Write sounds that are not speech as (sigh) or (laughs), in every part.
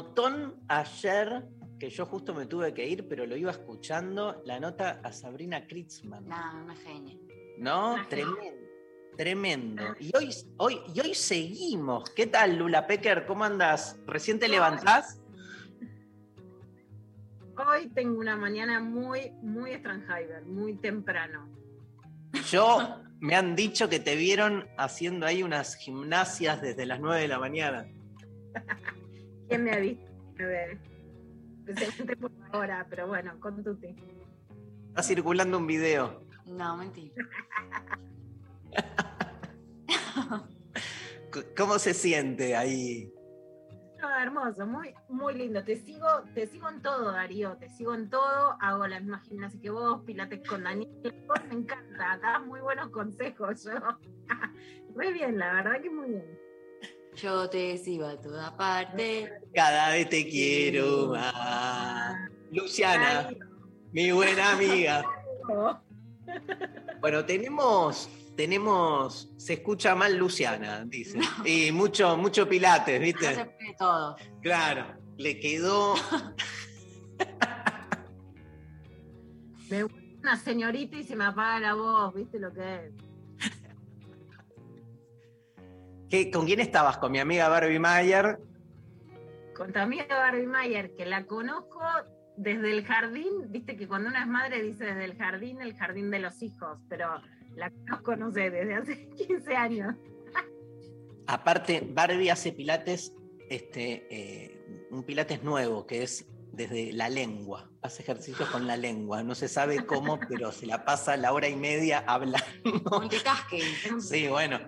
notón ayer que yo justo me tuve que ir, pero lo iba escuchando, la nota a Sabrina Kritzman. No, una genia. ¿No? Una Tremendo. Tremendo. Y hoy, hoy, y hoy seguimos. ¿Qué tal, Lula Pecker? ¿Cómo andas? ¿Recién te levantás? Hoy tengo una mañana muy, muy Strangheimer, muy temprano. Yo me han dicho que te vieron haciendo ahí unas gimnasias desde las 9 de la mañana. (laughs) ¿Quién me ha visto? A ver. Especialmente por ahora, pero bueno, con tuti. Está circulando un video. No, mentira. (laughs) ¿Cómo se siente ahí? No, hermoso, muy, muy lindo. Te sigo, te sigo en todo, Darío, te sigo en todo. Hago la misma gimnasia que vos, pilates con Daniel. Vos me encanta, das muy buenos consejos. Yo. (laughs) Muy bien, la verdad que muy bien. Yo te sigo a toda parte. Cada vez te quiero más. Luciana, mi buena amiga. (laughs) Bueno, tenemos, tenemos, se escucha mal Luciana, dice. Y mucho, mucho Pilates, No ¿viste? se puede todo. Claro, le quedó. (laughs) Me gusta una señorita y se me apaga la voz, ¿viste lo que es? ¿Qué- ¿Con quién estabas? Con mi amiga Barbie Mayer. con tu amiga Barbie Mayer, que la conozco desde el jardín, viste que cuando una es madre dice desde el jardín, el jardín de los hijos, pero la conozco, no sé, desde hace (laughs) 15 años. Aparte, Barbie hace Pilates, este, eh, un Pilates nuevo, que es desde la lengua. Hace ejercicios con la lengua. No se sabe cómo, pero se la pasa la hora y media hablando. Multitasking. (laughs) Sí, bueno.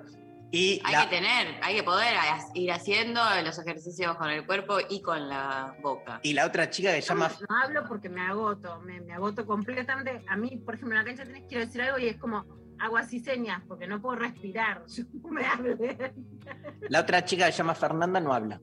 Y Hay la- que tener, hay que poder ir haciendo los ejercicios con el cuerpo y con la boca. y la otra chica que llama No hablo porque me agoto, me, me agoto completamente. A mí, por ejemplo, en la cancha tenés quiero decir algo y es como hago así señas porque no puedo respirar. (laughs) Yo no me hable. La otra chica que se llama Fernanda no habla.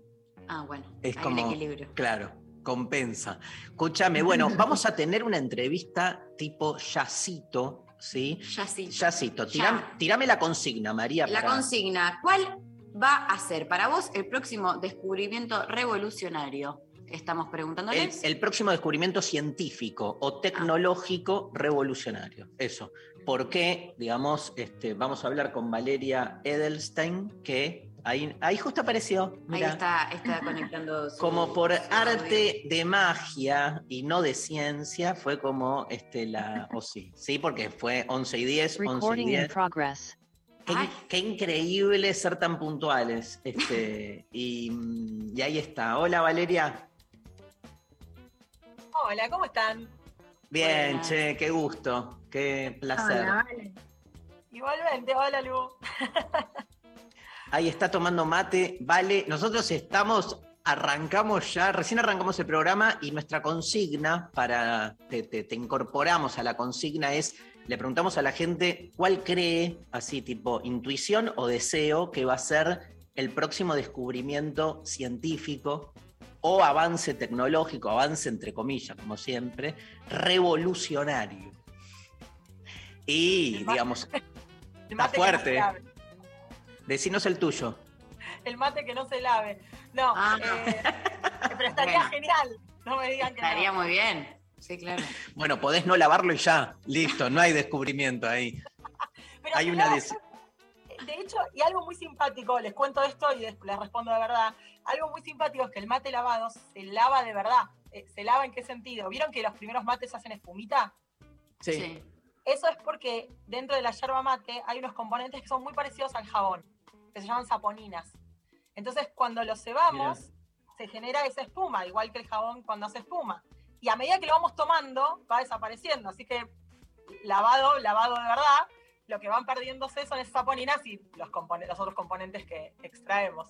Ah, bueno. Es hay como- un equilibrio. Claro, compensa. Escúchame, bueno, (laughs) vamos a tener una entrevista tipo yacito, ¿sí? Ya sí. Yacito, Ya. tirame, la consigna, María. La para- consigna, ¿cuál va a ser para vos el próximo descubrimiento revolucionario? Estamos el, preguntándoles. el próximo descubrimiento científico o tecnológico revolucionario. Eso. ¿Por qué? Digamos, este, vamos a hablar con Valeria Edelstein, que ahí, ahí justo apareció. Ahí está, está conectando. su- como por su arte de magia y no de ciencia, fue como este, la. (laughs) O sí, sí, porque fue 11 y 10, 11 y Recording in 10. progress. Qué, increíble ser tan puntuales. Este, (laughs) y, y ahí está. Hola Valeria. Hola, ¿cómo están? Bien, che, qué gusto, qué placer. Hola, vale. Igualmente, hola Lu. (laughs) Ahí está tomando mate. Vale, nosotros estamos, arrancamos ya, recién arrancamos el programa y nuestra consigna para, te, te- te incorporamos a la consigna es, le preguntamos a la gente cuál cree, así tipo intuición o deseo, que va a ser el próximo descubrimiento científico o avance tecnológico, avance entre comillas, como siempre, revolucionario. Y, El digamos, El mate que fuerte. Decinos el tuyo. El mate que no se lave. No, Ah. eh, pero estaría Bueno. genial. No me digan que Estaría no. muy bien. Sí, claro. Bueno, podés no lavarlo y ya. Listo, no hay descubrimiento ahí. (laughs) Pero Hay una De hecho, y algo muy simpático, les cuento esto y les respondo de verdad. Algo muy simpático es que el mate lavado se lava de verdad. eh, se lava en qué sentido. ¿Vieron que los primeros mates hacen espumita? Sí. Sí. Eso es porque dentro de la yerba mate hay unos componentes que son muy parecidos al jabón, que se llaman saponinas. Entonces, cuando los cebamos, se genera esa espuma, igual que el jabón cuando hace espuma. Y a medida que lo vamos tomando, va desapareciendo. Así que lavado, lavado de verdad, lo que van perdiéndose son esas saponinas y los, otros componentes que extraemos.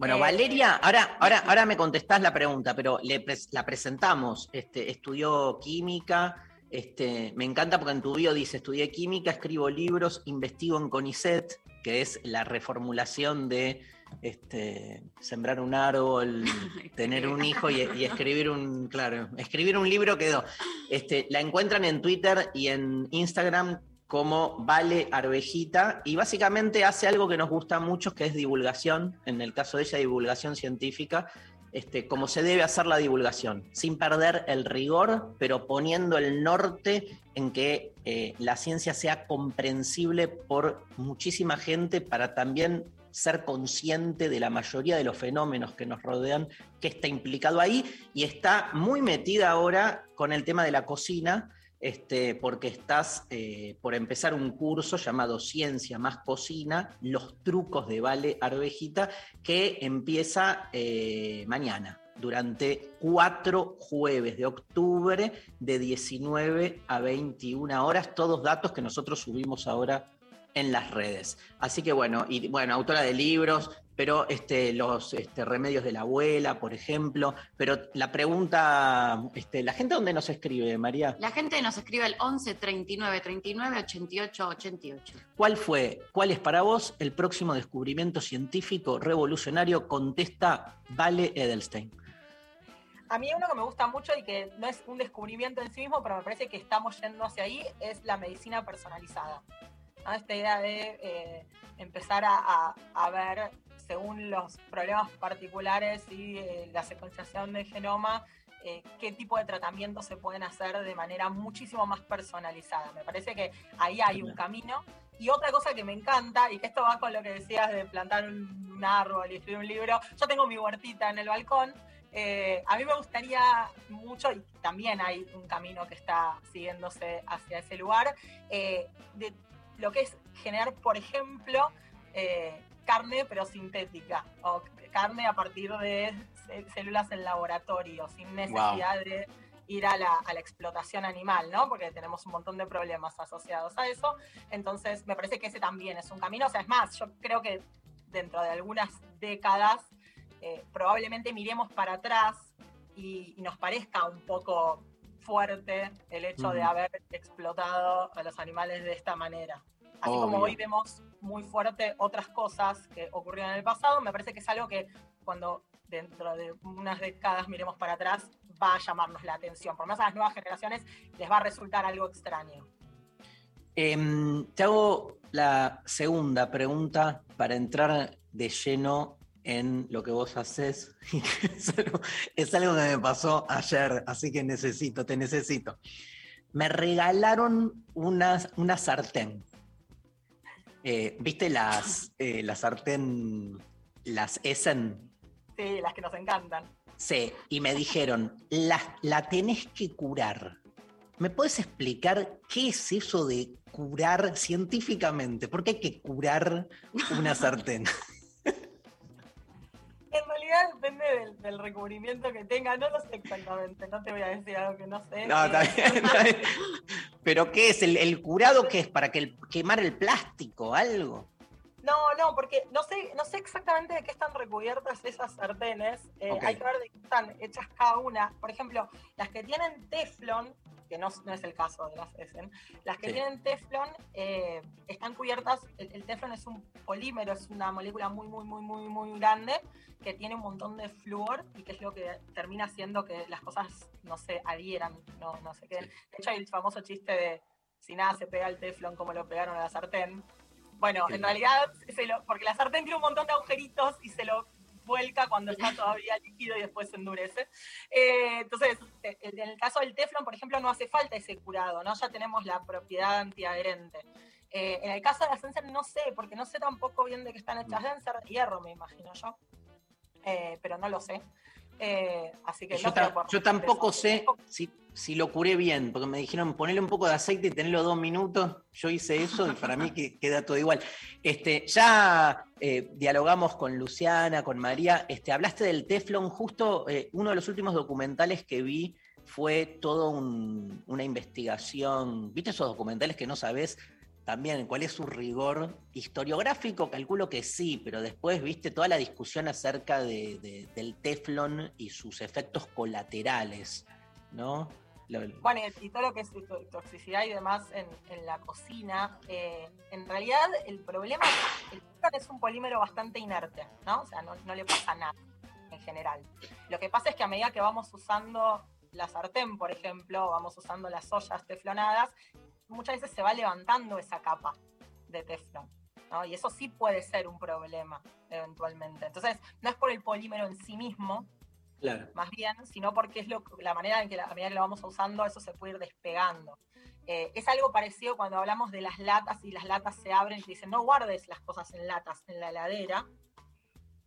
Bueno, Eh, Valeria, ahora, ahora, ahora me contestás la pregunta, pero le la presentamos. Este, estudió química. Este, me encanta porque en tu bio dice, estudié química, escribo libros, investigo en CONICET, que es la reformulación de este, sembrar un árbol, (laughs) tener un hijo y, y escribir un, claro, escribir un libro quedó. Este, la encuentran en Twitter y en Instagram como Vale Arvejita y básicamente hace algo que nos gusta mucho, que es divulgación, en el caso de ella divulgación científica, este, como se debe hacer la divulgación, sin perder el rigor, pero poniendo el norte en que eh, la ciencia sea comprensible por muchísima gente para también ser consciente de la mayoría de los fenómenos que nos rodean, que está implicado ahí y está muy metida ahora con el tema de la cocina, este, porque estás eh, por empezar un curso llamado Ciencia más Cocina, los trucos de Vale Arvejita, que empieza eh, mañana, durante cuatro jueves de octubre, de 19 a 21 horas, todos datos que nosotros subimos ahora en las redes. Así que bueno, y bueno, autora de libros, pero este, los este, remedios de la abuela, por ejemplo. Pero la pregunta, este, ¿la gente dónde nos escribe, María? La gente nos escribe al 11 39 39 88 88. ¿Cuál fue, cuál es para vos el próximo descubrimiento científico revolucionario? Contesta Vale Edelstein. A mí uno que me gusta mucho y que no es un descubrimiento en sí mismo, pero me parece que estamos yendo hacia ahí, es la medicina personalizada. ¿no? Esta idea de eh, empezar a, a- a ver, según los problemas particulares y eh, la secuenciación del genoma, eh, qué tipo de tratamientos se pueden hacer de manera muchísimo más personalizada. Me parece que ahí hay un camino. Y otra cosa que me encanta, y que esto va con lo que decías de plantar un, árbol y escribir un libro, yo tengo mi huertita en el balcón, eh, a mí me gustaría mucho, y también hay un camino que está siguiéndose hacia ese lugar, eh, de lo que es generar, por ejemplo, eh, carne pero sintética, o carne a partir de cé- células en laboratorio, sin necesidad de ir a la, a la explotación animal, ¿no? Porque tenemos un montón de problemas asociados a eso. Entonces, me parece que ese también es un camino. O sea, es más, yo creo que dentro de algunas décadas eh, probablemente miremos para atrás y, y nos parezca un poco fuerte el hecho de haber explotado a los animales de esta manera. Así como hoy vemos muy fuerte otras cosas que ocurrieron en el pasado, me parece que es algo que cuando dentro de unas décadas miremos para atrás va a llamarnos la atención. Por menos a las nuevas generaciones les va a resultar algo extraño. Em, te hago la segunda pregunta para entrar de lleno en lo que vos haces. (laughs) es, algo, es algo que me pasó ayer, así que necesito, te necesito. Me regalaron una, una sartén. Eh, ¿Viste las, eh, la sartén, las Essen? Sí, las que nos encantan. Sí, y me dijeron, la, la tenés que curar. ¿Me puedes explicar qué es eso de curar científicamente? ¿Por qué hay que curar una sartén? (laughs) En realidad depende del, del recubrimiento que tenga, no lo sé exactamente, no te voy a decir algo que no sé. No, está Eh, bien, está bien. ¿Pero qué es? ¿El, el curado qué es? ¿Para que quemar el plástico? ¿Algo? No, no, porque no sé, no sé exactamente de qué están recubiertas esas sartenes. Eh. Hay que ver de qué están hechas cada una. Por ejemplo, las que tienen teflón, que no, no es el caso de las Essen, las que Sí. tienen teflón eh, están cubiertas. El, el teflón es un polímero, es una molécula muy, muy, muy, muy, muy grande que tiene un montón de flúor y que es lo que termina haciendo que las cosas no se adhieran, no, no se queden. Sí. De hecho, hay el famoso chiste de si nada se pega al teflón como lo pegaron a la sartén. Bueno, en realidad, se lo- porque la sartén tiene un montón de agujeritos y se lo vuelca cuando está todavía líquido y después se endurece. Eh, entonces, en el caso del teflón, por ejemplo, no hace falta ese curado, ¿no? Ya tenemos la propiedad antiadherente. Eh, en el caso de las Enser no sé, porque no sé tampoco bien de qué están hechas. Deben ser de hierro, me imagino yo. Eh, pero no lo sé. Eh, así que Yo, no ta- yo tampoco sé si, si lo curé bien, porque me dijeron ponerle un poco de aceite y tenerlo dos minutos. Yo hice eso y para mí que (laughs) queda todo igual. Este, ya eh, dialogamos con Luciana, con María. Este, hablaste del Teflon. Justo eh, uno de los últimos documentales que vi fue todo un- una investigación. ¿Viste esos documentales que no sabes también cuál es su rigor historiográfico? Calculo que sí, pero después viste toda la discusión acerca de- de- del Teflon y sus efectos colaterales, ¿no? Bueno, y, todo lo que es to- toxicidad y demás en, en la cocina, eh, en realidad el problema, el Teflon es un polímero bastante inerte, ¿no? O sea, no le pasa nada en general. Lo que pasa es que a medida que vamos usando la sartén, por ejemplo, vamos usando las ollas teflonadas, muchas veces se va levantando esa capa de teflón. ¿no? Y eso sí puede ser un problema eventualmente. Entonces, no es por el polímero en sí mismo, Claro. más bien, sino porque es lo, la manera en que la, a medida que lo vamos usando, eso se puede ir despegando. Eh, es algo parecido cuando hablamos de las latas y las latas se abren y te dicen no guardes las cosas en latas en la heladera.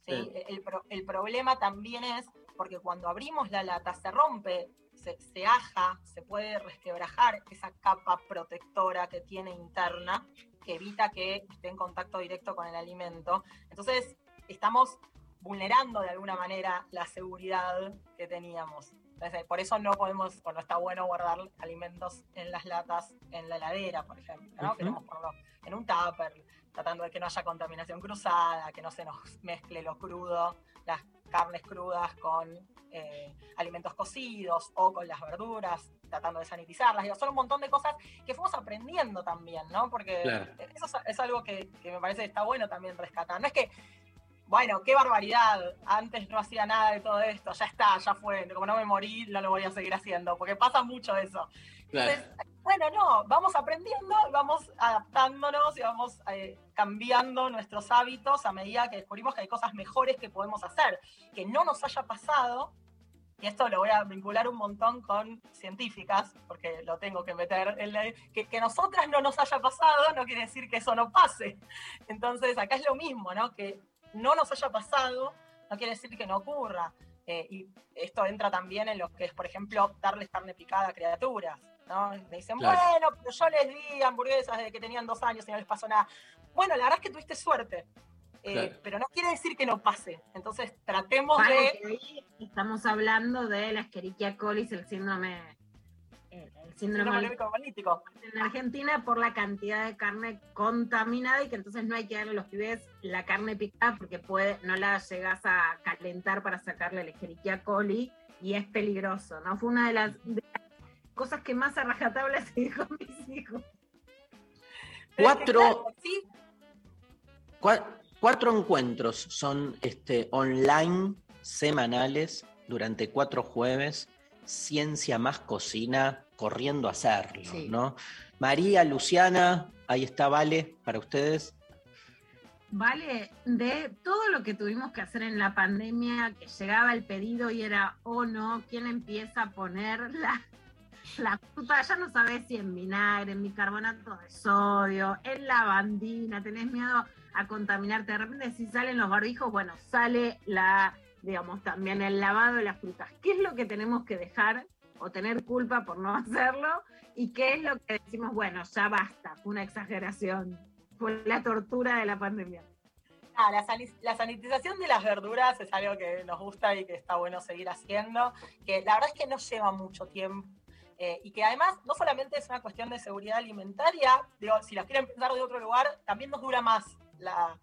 ¿sí? Sí. El, el problema también es porque cuando abrimos la lata se rompe, se, se aja, se puede resquebrajar esa capa protectora que tiene interna que evita que esté en contacto directo con el alimento. Entonces, estamos vulnerando de alguna manera la seguridad que teníamos. Entonces, por eso no podemos, o no está bueno guardar alimentos en las latas en la heladera, por ejemplo. ¿no? Ujú. Queremos ponerlo en un tupper, tratando de que no haya contaminación cruzada, que no se nos mezcle lo crudo, las carnes crudas con eh, alimentos cocidos o con las verduras, tratando de sanitizarlas. Digo, son un montón de cosas que fuimos aprendiendo también, ¿no? Porque Claro. eso es, es algo que, que me parece que está bueno también rescatar. No es que, bueno, qué barbaridad, antes no hacía nada de todo esto, ya está, ya fue, como no me morí, no lo voy a seguir haciendo, porque pasa mucho eso. Entonces, bueno, no, vamos aprendiendo, vamos adaptándonos y vamos eh, cambiando nuestros hábitos a medida que descubrimos que hay cosas mejores que podemos hacer, que no nos haya pasado, y esto lo voy a vincular un montón con científicas, porque lo tengo que meter, en la- que, que nosotras no nos haya pasado no quiere decir que eso no pase. Entonces, acá es lo mismo, ¿no? Que no nos haya pasado no quiere decir que no ocurra. Eh, y esto entra también en lo que es, por ejemplo, darles carne picada a criaturas. ¿no? Me dicen, Claro. bueno, pero yo les di hamburguesas desde que tenían dos años y no les pasó nada. Bueno, la verdad es que tuviste suerte. Eh, Claro. Pero no quiere decir que no pase. Entonces, tratemos de. que ahí estamos hablando de la Escherichia coli, el síndrome, el, el síndrome político. en Argentina por la cantidad de carne contaminada y que entonces no hay que darle a los pibes la carne picada porque puede, no la llegas a calentar para sacarle la Escherichia coli y es peligroso, ¿no? Fue una de las, de las cosas que más a rajatabla se dijo a mis hijos. Cuatro- claro, sí, Cua- Cuatro encuentros son este, online semanales durante cuatro jueves. Ciencia más cocina, corriendo a hacerlo, Sí. ¿no? María, Luciana, ahí está Vale para ustedes. Vale, de todo lo que tuvimos que hacer en la pandemia, que llegaba el pedido y era, oh no, ¿quién empieza a poner la, la fruta? Ya no sabes si en vinagre, en bicarbonato de sodio, en lavandina, tenés miedo a contaminarte. De repente, si salen los barbijos, bueno, sale la, digamos, también el lavado de las frutas. ¿Qué es lo que tenemos que dejar o tener culpa por no (laughs) hacerlo? ¿Y qué es lo que decimos, bueno, ya basta, fue una exageración? Fue la tortura de la pandemia. Ah, la, la sanitización de las verduras es algo que nos gusta y que está bueno seguir haciendo, que la verdad es que no lleva mucho tiempo eh, y que además no solamente es una cuestión de seguridad alimentaria, digo, si las quieren pensar de otro lugar, también nos dura más la,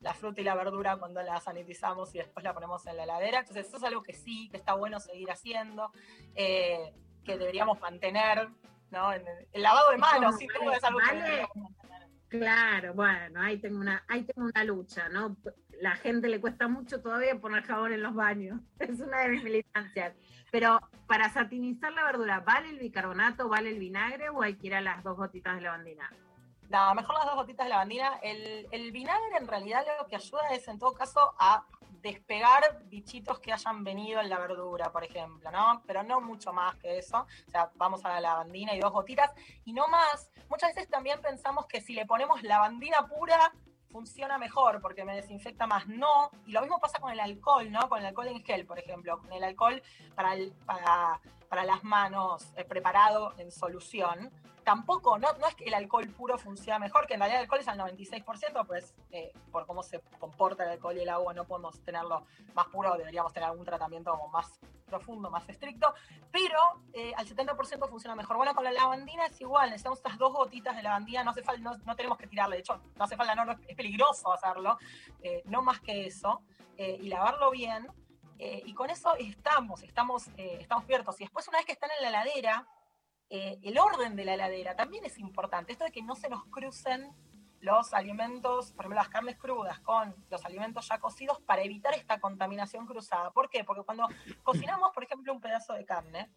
la fruta y la verdura cuando la sanitizamos y después la ponemos en la heladera, entonces eso es algo que sí, que está bueno seguir haciendo, eh, que deberíamos mantener, ¿no? El, el lavado de manos, sí, vale, es algo que vale. deberíamos mantener. Claro, bueno, ahí tengo una, ahí tengo una lucha, ¿no? La gente le cuesta mucho todavía poner jabón en los baños. (laughs) Es una de mis militancias. Pero para satinizar la verdura, ¿vale el bicarbonato, vale el vinagre o hay que ir a las dos gotitas de lavandina? No, mejor las dos gotitas de lavandina. El, el vinagre en realidad lo que ayuda es en todo caso a despegar bichitos que hayan venido en la verdura, por ejemplo, ¿no? Pero no mucho más que eso. O sea, vamos a la lavandina y dos gotitas. Y no más, muchas veces también pensamos que si le ponemos lavandina pura, funciona mejor porque me desinfecta más. No, y lo mismo pasa con el alcohol, ¿no? Con el alcohol en gel, por ejemplo, con el alcohol para, el- para, para las manos eh, preparado en solución. Tampoco, no, no es que el alcohol puro funciona mejor, que en realidad el alcohol es al 96%, pues eh, por cómo se comporta el alcohol y el agua no podemos tenerlo más puro, deberíamos tener algún tratamiento como más profundo, más estricto, pero eh, al 70% funciona mejor. Bueno, con la lavandina es igual, necesitamos estas dos gotitas de lavandina, no hace falta, no, no tenemos que tirarle, de hecho, no hace falta, no, es peligroso hacerlo, eh, no más que eso, eh, y lavarlo bien, eh, y con eso estamos, estamos, eh, estamos cubiertos. Y después, una vez que están en la heladera, eh, el orden de la heladera también es importante. Esto de que no se nos crucen los alimentos, por ejemplo, las carnes crudas con los alimentos ya cocidos para evitar esta contaminación cruzada. ¿Por qué? Porque cuando cocinamos, por ejemplo, un pedazo de carne,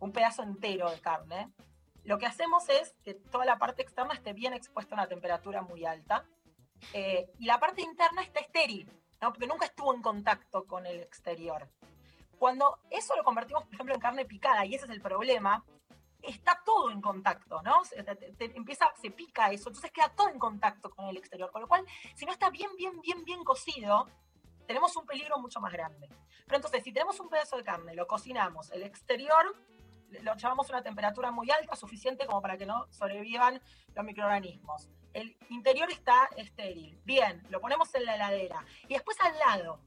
un pedazo entero de carne, lo que hacemos es que toda la parte externa esté bien expuesta a una temperatura muy alta eh, y la parte interna está estéril, ¿no? porque nunca estuvo en contacto con el exterior. Cuando eso lo convertimos, por ejemplo, en carne picada, y ese es el problema, está todo en contacto, ¿no? Se, te- te- empieza, se pica eso, entonces queda todo en contacto con el exterior. Con lo cual, si no está bien, bien, bien, bien cocido, tenemos un peligro mucho más grande. Pero entonces, si tenemos un pedazo de carne, lo cocinamos, el exterior lo llevamos a una temperatura muy alta, suficiente como para que no sobrevivan los microorganismos. El interior está estéril. Bien, lo ponemos en la heladera. Y después al lado,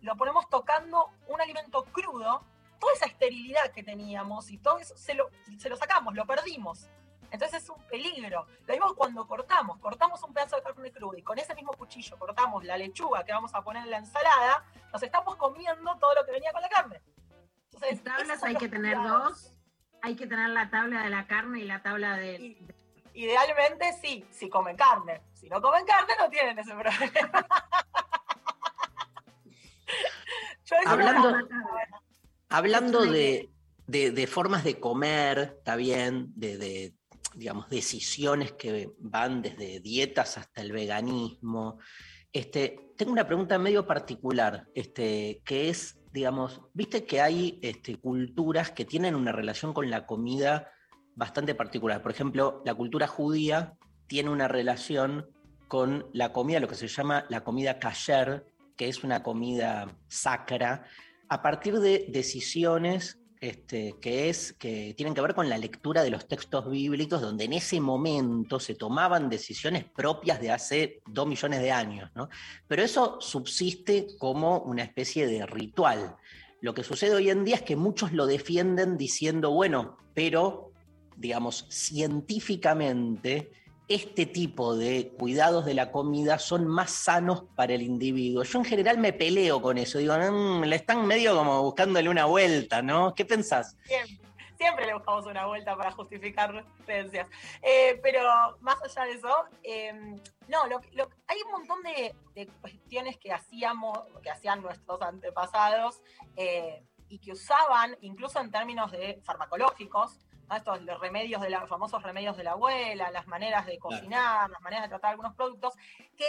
lo ponemos tocando un alimento crudo, toda esa esterilidad que teníamos y todo eso, se lo, se lo sacamos, lo perdimos. Entonces es un peligro. Lo mismo cuando cortamos, cortamos un pedazo de carne cruda y con ese mismo cuchillo cortamos la lechuga que vamos a poner en la ensalada, nos estamos comiendo todo lo que venía con la carne. Entonces, En tablas hay que tener dos. Hay que tener la tabla de la carne y la tabla de. Y- Idealmente sí, si comen carne. Si no comen carne no tienen ese problema. (laughs) Yo Hablando- Hablando de- de formas de comer, está bien, de, de, digamos, decisiones que van desde dietas hasta el veganismo. Este, tengo una pregunta medio particular, este, que es, digamos, viste que hay este, culturas que tienen una relación con la comida bastante particular. Por ejemplo, la cultura judía tiene una relación con la comida, lo que se llama la comida kasher, que es una comida sacra, a partir de decisiones este, que, es, que tienen que ver con la lectura de los textos bíblicos, donde en ese momento se tomaban decisiones propias de hace dos millones de años. ¿no? Pero eso subsiste como una especie de ritual. Lo que sucede hoy en día es que muchos lo defienden diciendo, bueno, pero, digamos, científicamente este tipo de cuidados de la comida son más sanos para el individuo. Yo en general me peleo con eso, digo, "Mm, le están medio como buscándole una vuelta, ¿no? ¿Qué pensás? Siempre, le buscamos una vuelta para justificar creencias. Eh, pero más allá de eso, eh, no, hay un montón de, de cuestiones que hacíamos, que hacían nuestros antepasados eh, y que usaban, incluso en términos de farmacológicos, ¿no? estos los remedios de la, famosos remedios de la abuela, las maneras de cocinar, las maneras de tratar algunos productos, que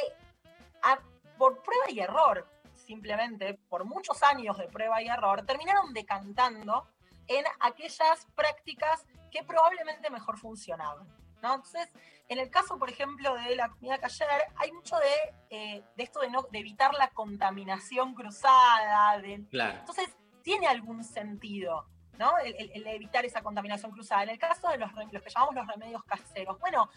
a- por prueba y error, simplemente por muchos años de prueba y error, terminaron decantando en aquellas prácticas que probablemente mejor funcionaban. ¿no? Entonces, en el caso, por ejemplo, de la comida cayer, hay mucho de, eh, de esto de, no, de evitar la contaminación cruzada. de- Claro. entonces, tiene algún sentido, ¿no? El, el- el evitar esa contaminación cruzada. En el caso de los, que llamamos los remedios caseros, bueno,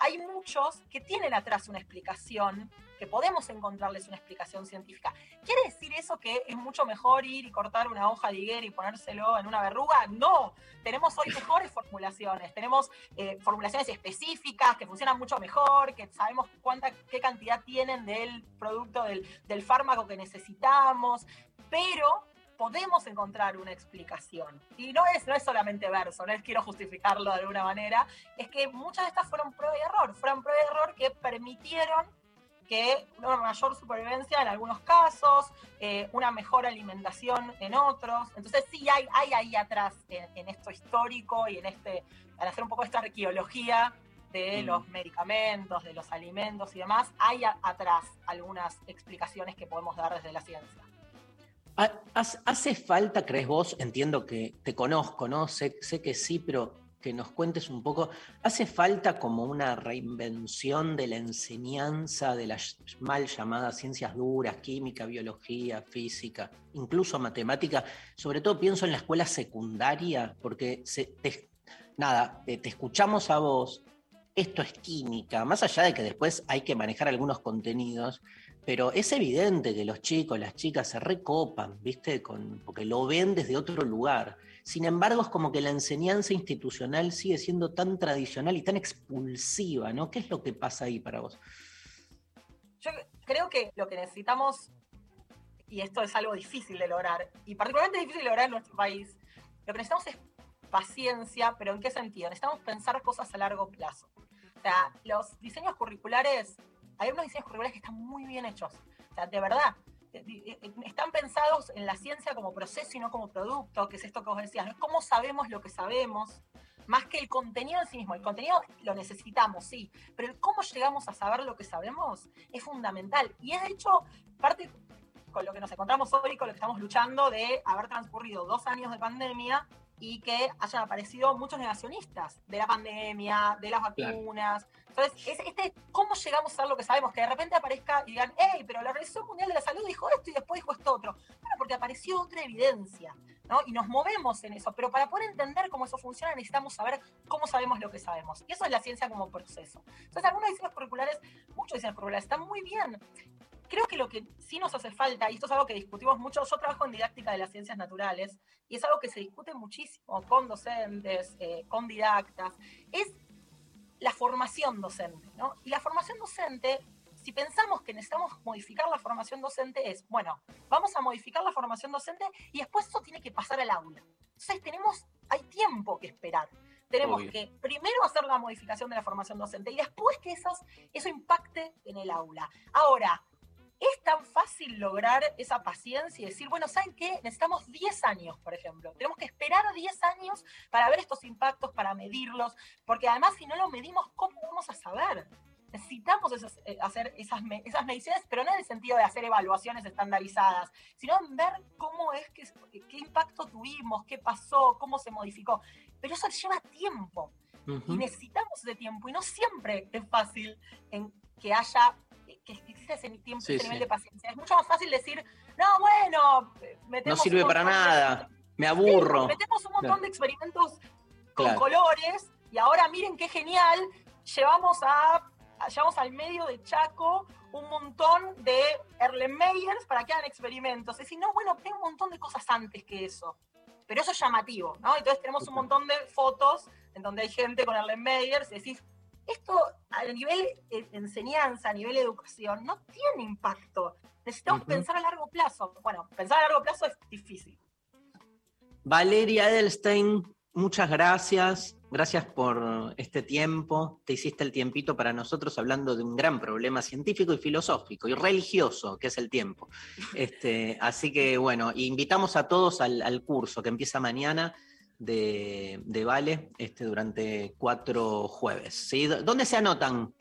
hay muchos que tienen atrás una explicación, que podemos encontrarles una explicación científica. ¿Quiere decir eso que es mucho mejor ir y cortar una hoja de higuera y ponérselo en una verruga? No, tenemos hoy mejores formulaciones, tenemos eh, formulaciones específicas que funcionan mucho mejor, que sabemos cuánta, qué cantidad tienen del producto, del, del fármaco que necesitamos, pero podemos encontrar una explicación. Y no es, no es solamente verso, no es quiero justificarlo de alguna manera, es que muchas de estas fueron prueba y error, fueron prueba y error que permitieron que una mayor supervivencia en algunos casos, eh, una mejor alimentación en otros. Entonces sí hay, hay ahí atrás en, en esto histórico y en este, al hacer un poco esta arqueología de Mm. los medicamentos, de los alimentos y demás, hay a- atrás algunas explicaciones que podemos dar desde la ciencia. Ha- hace- ¿Hace falta, crees vos? Entiendo que te conozco, ¿no? Sé, que sí, pero que nos cuentes un poco, ¿hace falta como una reinvención de la enseñanza de las mal llamadas ciencias duras, química, biología, física, incluso matemática? Sobre todo pienso en la escuela secundaria, porque nada, eh, te escuchamos a vos, esto es química, más allá de que después hay que manejar algunos contenidos, pero es evidente que los chicos, las chicas se recopan, ¿viste? Con, porque lo ven desde otro lugar. Sin embargo, es como que la enseñanza institucional sigue siendo tan tradicional y tan expulsiva, ¿no? ¿Qué es lo que pasa ahí para vos? Yo creo que lo que necesitamos, y esto es algo difícil de lograr, y particularmente difícil de lograr en nuestro país, lo que necesitamos es paciencia, pero ¿en qué sentido? Necesitamos pensar cosas a largo plazo. O sea, los diseños curriculares, hay unos diseños curriculares que están muy bien hechos. O sea, de verdad, eh, eh, están pensados en la ciencia como proceso y no como producto, que es esto que vos decías, ¿no? cómo sabemos lo que sabemos, más que el contenido en sí mismo. El contenido lo necesitamos, sí, pero el cómo llegamos a saber lo que sabemos es fundamental. Y es de hecho parte con lo que nos encontramos hoy, con lo que estamos luchando, de haber transcurrido dos años de pandemia y que hayan aparecido muchos negacionistas de la pandemia, de las Claro. vacunas. Entonces, es, este, ¿cómo llegamos a saber lo que sabemos? Que de repente aparezca y digan, hey, pero la Organización Mundial de la Salud dijo esto y después dijo esto otro. Bueno, porque apareció otra evidencia, ¿no? Y nos movemos en eso. Pero para poder entender cómo eso funciona, necesitamos saber cómo sabemos lo que sabemos. Y eso es la ciencia como proceso. Entonces, algunos diseños curriculares, muchos diseños curriculares, están muy bien. Creo que lo que sí nos hace falta, y esto es algo que discutimos mucho, yo trabajo en didáctica de las ciencias naturales, y es algo que se discute muchísimo con docentes, eh, con didactas, es la formación docente, ¿no? Y la formación docente, si pensamos que necesitamos modificar la formación docente, es, bueno, vamos a modificar la formación docente y después eso tiene que pasar al aula. Entonces tenemos, hay tiempo que esperar. Tenemos Obvio. que primero hacer la modificación de la formación docente y después que esas, eso impacte en el aula. Ahora, es tan fácil lograr esa paciencia y decir, bueno, ¿saben qué? Necesitamos 10 años, por ejemplo. Tenemos que esperar 10 años para ver estos impactos, para medirlos, porque además si no lo medimos, ¿cómo vamos a saber? Necesitamos esas- eh, hacer esas, me- esas mediciones, pero no en el sentido de hacer evaluaciones estandarizadas, sino en ver cómo es que, qué impacto tuvimos, qué pasó, cómo se modificó. Pero eso lleva tiempo y Ujú. necesitamos ese tiempo y no siempre es fácil en que haya que exista ese tiempo, Sí, ese sí. nivel de paciencia. Es mucho más fácil decir, no, bueno, eh, No metemos sirve para de- nada, me Sí, aburro. metemos un montón Claro. de experimentos con Claro. colores y ahora miren qué genial, llevamos a llevamos al medio de Chaco un montón de Erlenmeyers para que hagan experimentos. Es decir, no, bueno, hay un montón de cosas antes que eso. Pero eso es llamativo, ¿no? Entonces tenemos un montón de fotos en donde hay gente con Erlenmeyers y decís, esto a nivel eh, enseñanza, a nivel educación, no tiene impacto. Necesitamos pensar a largo plazo. Bueno, pensar a largo plazo es difícil. Valeria Edelstein, muchas gracias. Gracias por este tiempo. Te hiciste el tiempito para nosotros hablando de un gran problema científico y filosófico y religioso, que es el tiempo. Este, así que bueno, invitamos a todos al, al curso que empieza mañana de, de Vale este, durante cuatro jueves. ¿sí? ¿Dónde se anotan?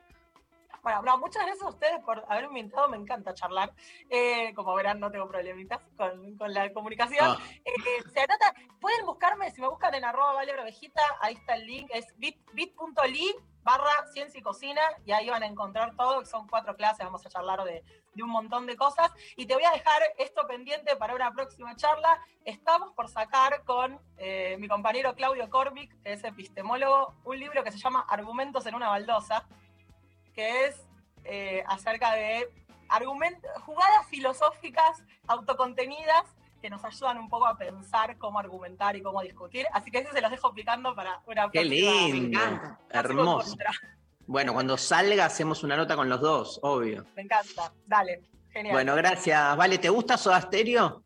Bueno, no, muchas gracias a ustedes por haberme invitado, me encanta charlar. Eh, como verán, no tengo problemitas con, con la comunicación. Ah, Eh, se anota, pueden buscarme, si me buscan en arroba vale ovejita, ahí está el link, es bit- bit.ly barra ciencia y cocina, y ahí van a encontrar todo, que son cuatro clases, vamos a charlar de, de un montón de cosas. Y te voy a dejar esto pendiente para una próxima charla. Estamos por sacar con eh, mi compañero Claudio Corbic, que es epistemólogo, un libro que se llama Argumentos en una baldosa, que es eh, acerca de jugadas filosóficas autocontenidas que nos ayudan un poco a pensar cómo argumentar y cómo discutir. Así que eso se los dejo picando para una qué lindo, hermoso. Bueno, cuando salga hacemos una nota con los dos, obvio. Me encanta. Dale. Genial. Bueno, gracias. Vale, ¿te gusta Soda Stereo?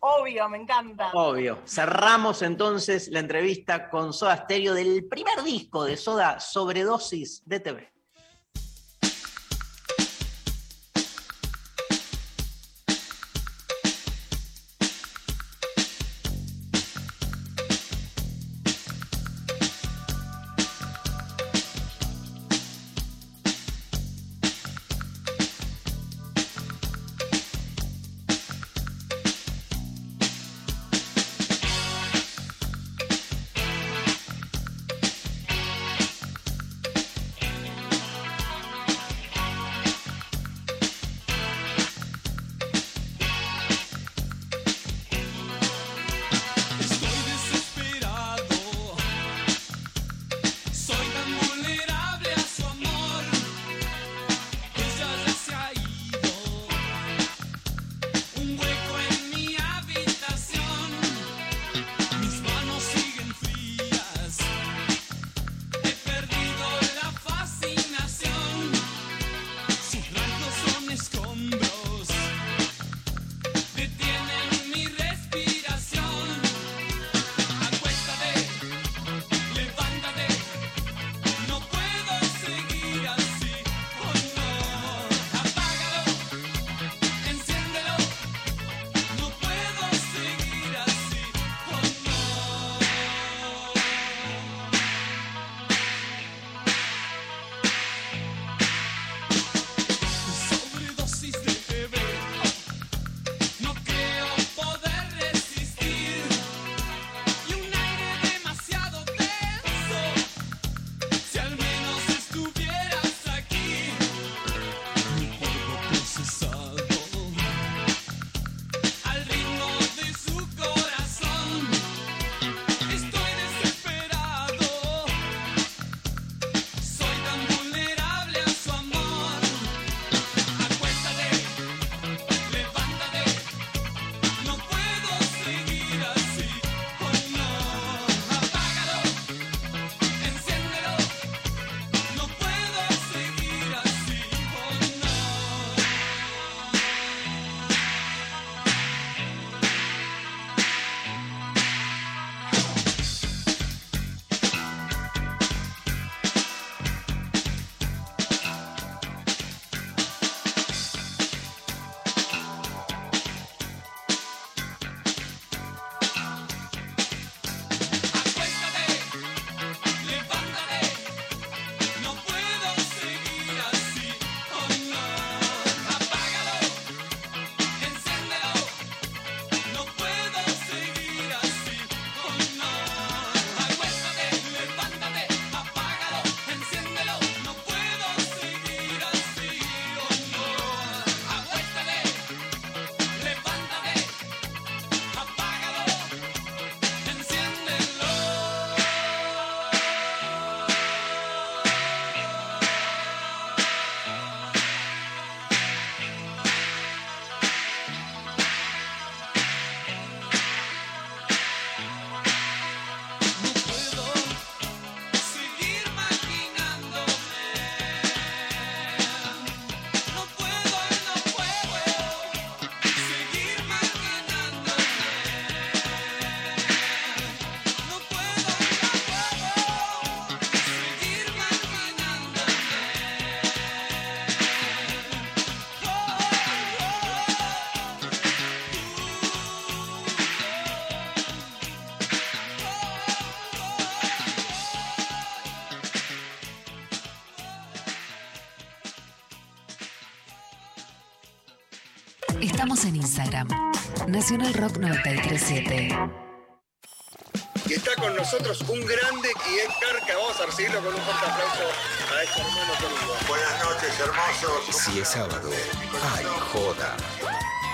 Obvio, me encanta. Obvio. Cerramos entonces la entrevista con Soda Stereo del primer disco de Soda, Sobredosis de TV. Instagram. Nacional Rock 937. Y está con nosotros un grande y es Carca. Vamos a recibirlo con un fuerte aplauso a este hermano querido. Buenas noches, hermosos. Si es sábado, ay, joda.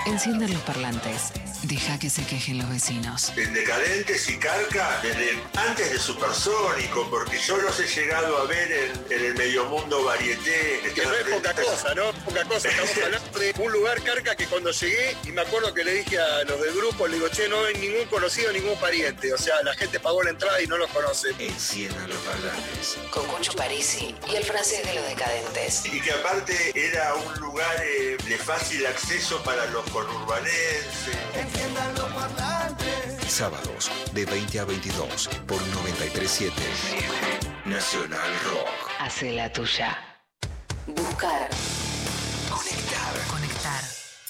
Enciendan los parlantes. Deja que se quejen los vecinos. En Decadentes y Carca, desde antes de Supersónico, porque yo los he llegado a ver en, en el medio mundo varieté. Que no es poca cosa, ¿no? Poca cosa. Estamos (laughs) hablando de un lugar, Carca, que cuando llegué, y me acuerdo que le dije a los del grupo, le digo, che, no hay ningún conocido, ningún pariente. O sea, la gente pagó la entrada y no los conoce. Enciendan los parlantes. Con Cucho Parisi y el francés de los decadentes. Y que aparte era un lugar eh, de fácil acceso para los conurbanenses. Sábados, de 20 a 22, por 93.7. Nacional Rock. Hace la tuya. Buscar.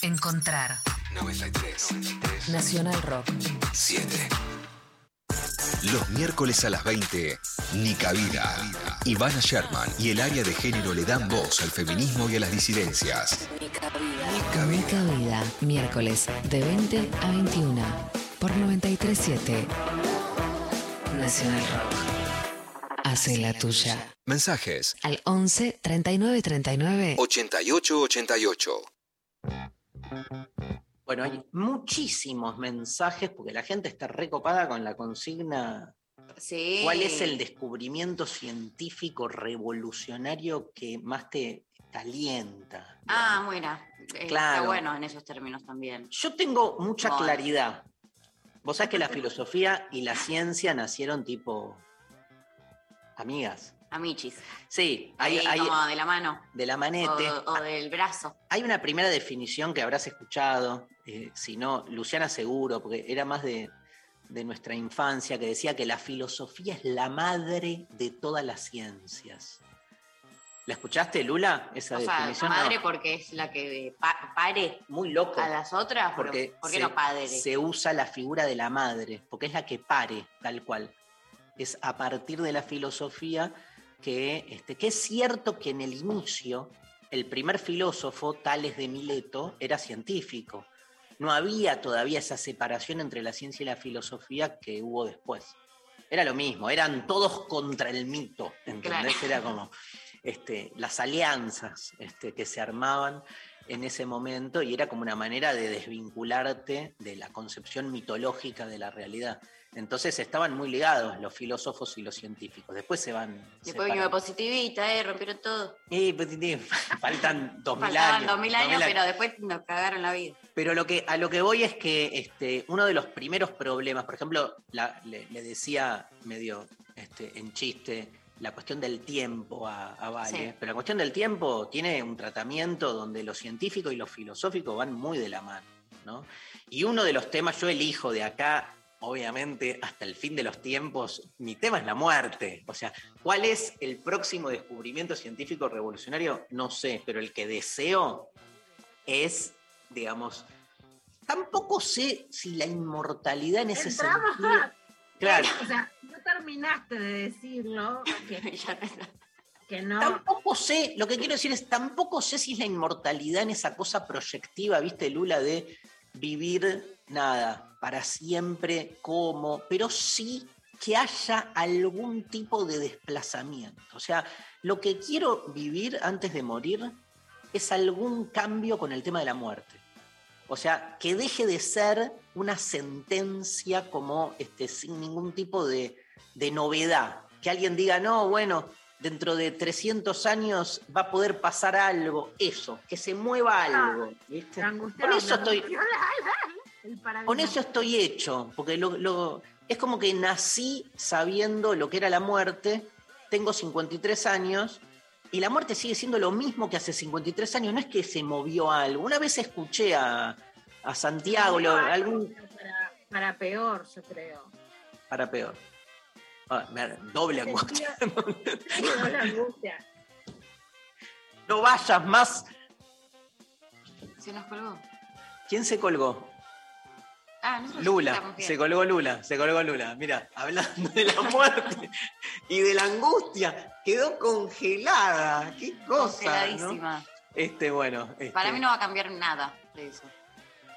Encontrar. 93. Nacional Rock. 7. Los miércoles a las 20, Nica Vida. Ivana Sherman y el área de género le dan voz al feminismo y a las disidencias. Nica Vida. Miércoles de 20 a 21 por 937. Nacional Rock. Hace la tuya. Mensajes Al 11 39 39 88 88. Bueno, hay muchísimos mensajes porque la gente está recopada con la consigna. Sí. ¿Cuál es el descubrimiento científico revolucionario que más te, te alienta? Ah, bueno. eh, Claro. Está bueno en esos términos también. Yo tengo mucha claridad. Vos sabés que la filosofía y la ciencia nacieron tipo amigas. Amichis. Sí, hay, Ahí hay como de la mano. de la manete. O, o del brazo. Hay una primera definición que habrás escuchado, eh, si no, Luciana seguro, porque era más de, de nuestra infancia, que decía que la filosofía es la madre de todas las ciencias. ¿La escuchaste, Lula? Esa O sea, definición. madre No, porque es la que pa- pare muy loco. a las otras. Porque ¿Por qué se, no padre? se usa la figura de la madre, porque es la que pare, tal cual. Es a partir de la filosofía que, este, que es cierto que en el inicio el primer filósofo, Tales de Mileto, era científico. No había todavía esa separación entre la ciencia y la filosofía que hubo después. Era lo mismo, eran todos contra el mito, ¿entendés? Claro. Era como este, las alianzas este, que se armaban en ese momento y era como una manera de desvincularte de la concepción mitológica de la realidad. Entonces estaban muy ligados los filósofos y los científicos. Después se van. Después vino separando. positivista, eh, rompieron todo. Y, pues, sí, (laughs) faltan dos mil Faltaban años. dos mil años, pero después nos cagaron la vida. Pero lo que, a lo que voy es que este, uno de los primeros problemas, por ejemplo, la- le, le decía medio este, en chiste la cuestión del tiempo a, a Vale, Sí. pero la cuestión del tiempo tiene un tratamiento donde lo científico y lo filosófico van muy de la mano. ¿no? Y uno de los temas, yo elijo de acá, obviamente, hasta el fin de los tiempos, mi tema es la muerte. O sea, ¿cuál es el próximo descubrimiento científico revolucionario? No sé, pero el que deseo es, digamos, tampoco sé si la inmortalidad en ese Entramos sentido. (laughs) Claro, O sea, no terminaste de decirlo, que, (laughs) que no. tampoco sé, lo que quiero decir es, tampoco sé si es la inmortalidad en esa cosa proyectiva, viste, Lula, de vivir nada, para siempre, como, pero sí que haya algún tipo de desplazamiento. O sea, lo que quiero vivir antes de morir es algún cambio con el tema de la muerte. O sea, que deje de ser una sentencia como este, sin ningún tipo de, de novedad. Que alguien diga, no, bueno, dentro de 300 años va a poder pasar algo. Eso, que se mueva algo. ¿viste? Con eso estoy, (laughs) con eso estoy hecho, porque lo, lo- es como que nací sabiendo lo que era la muerte, tengo 53 años y la muerte sigue siendo lo mismo que hace 53 años, no es que se movió algo. Una vez escuché a, a Santiago, lo- algún, Para, para peor, yo creo. para peor. Ah, doble angustia. (laughs) Doble angustia. No vayas más. Se nos colgó. ¿Quién se colgó? Ah, Lula, se colgó Lula, se colgó Lula. Mira, hablando de la muerte y de la angustia, quedó congelada. Qué cosa, ¿no? Congeladísima. Este, bueno. este, Para mí no va a cambiar nada de eso.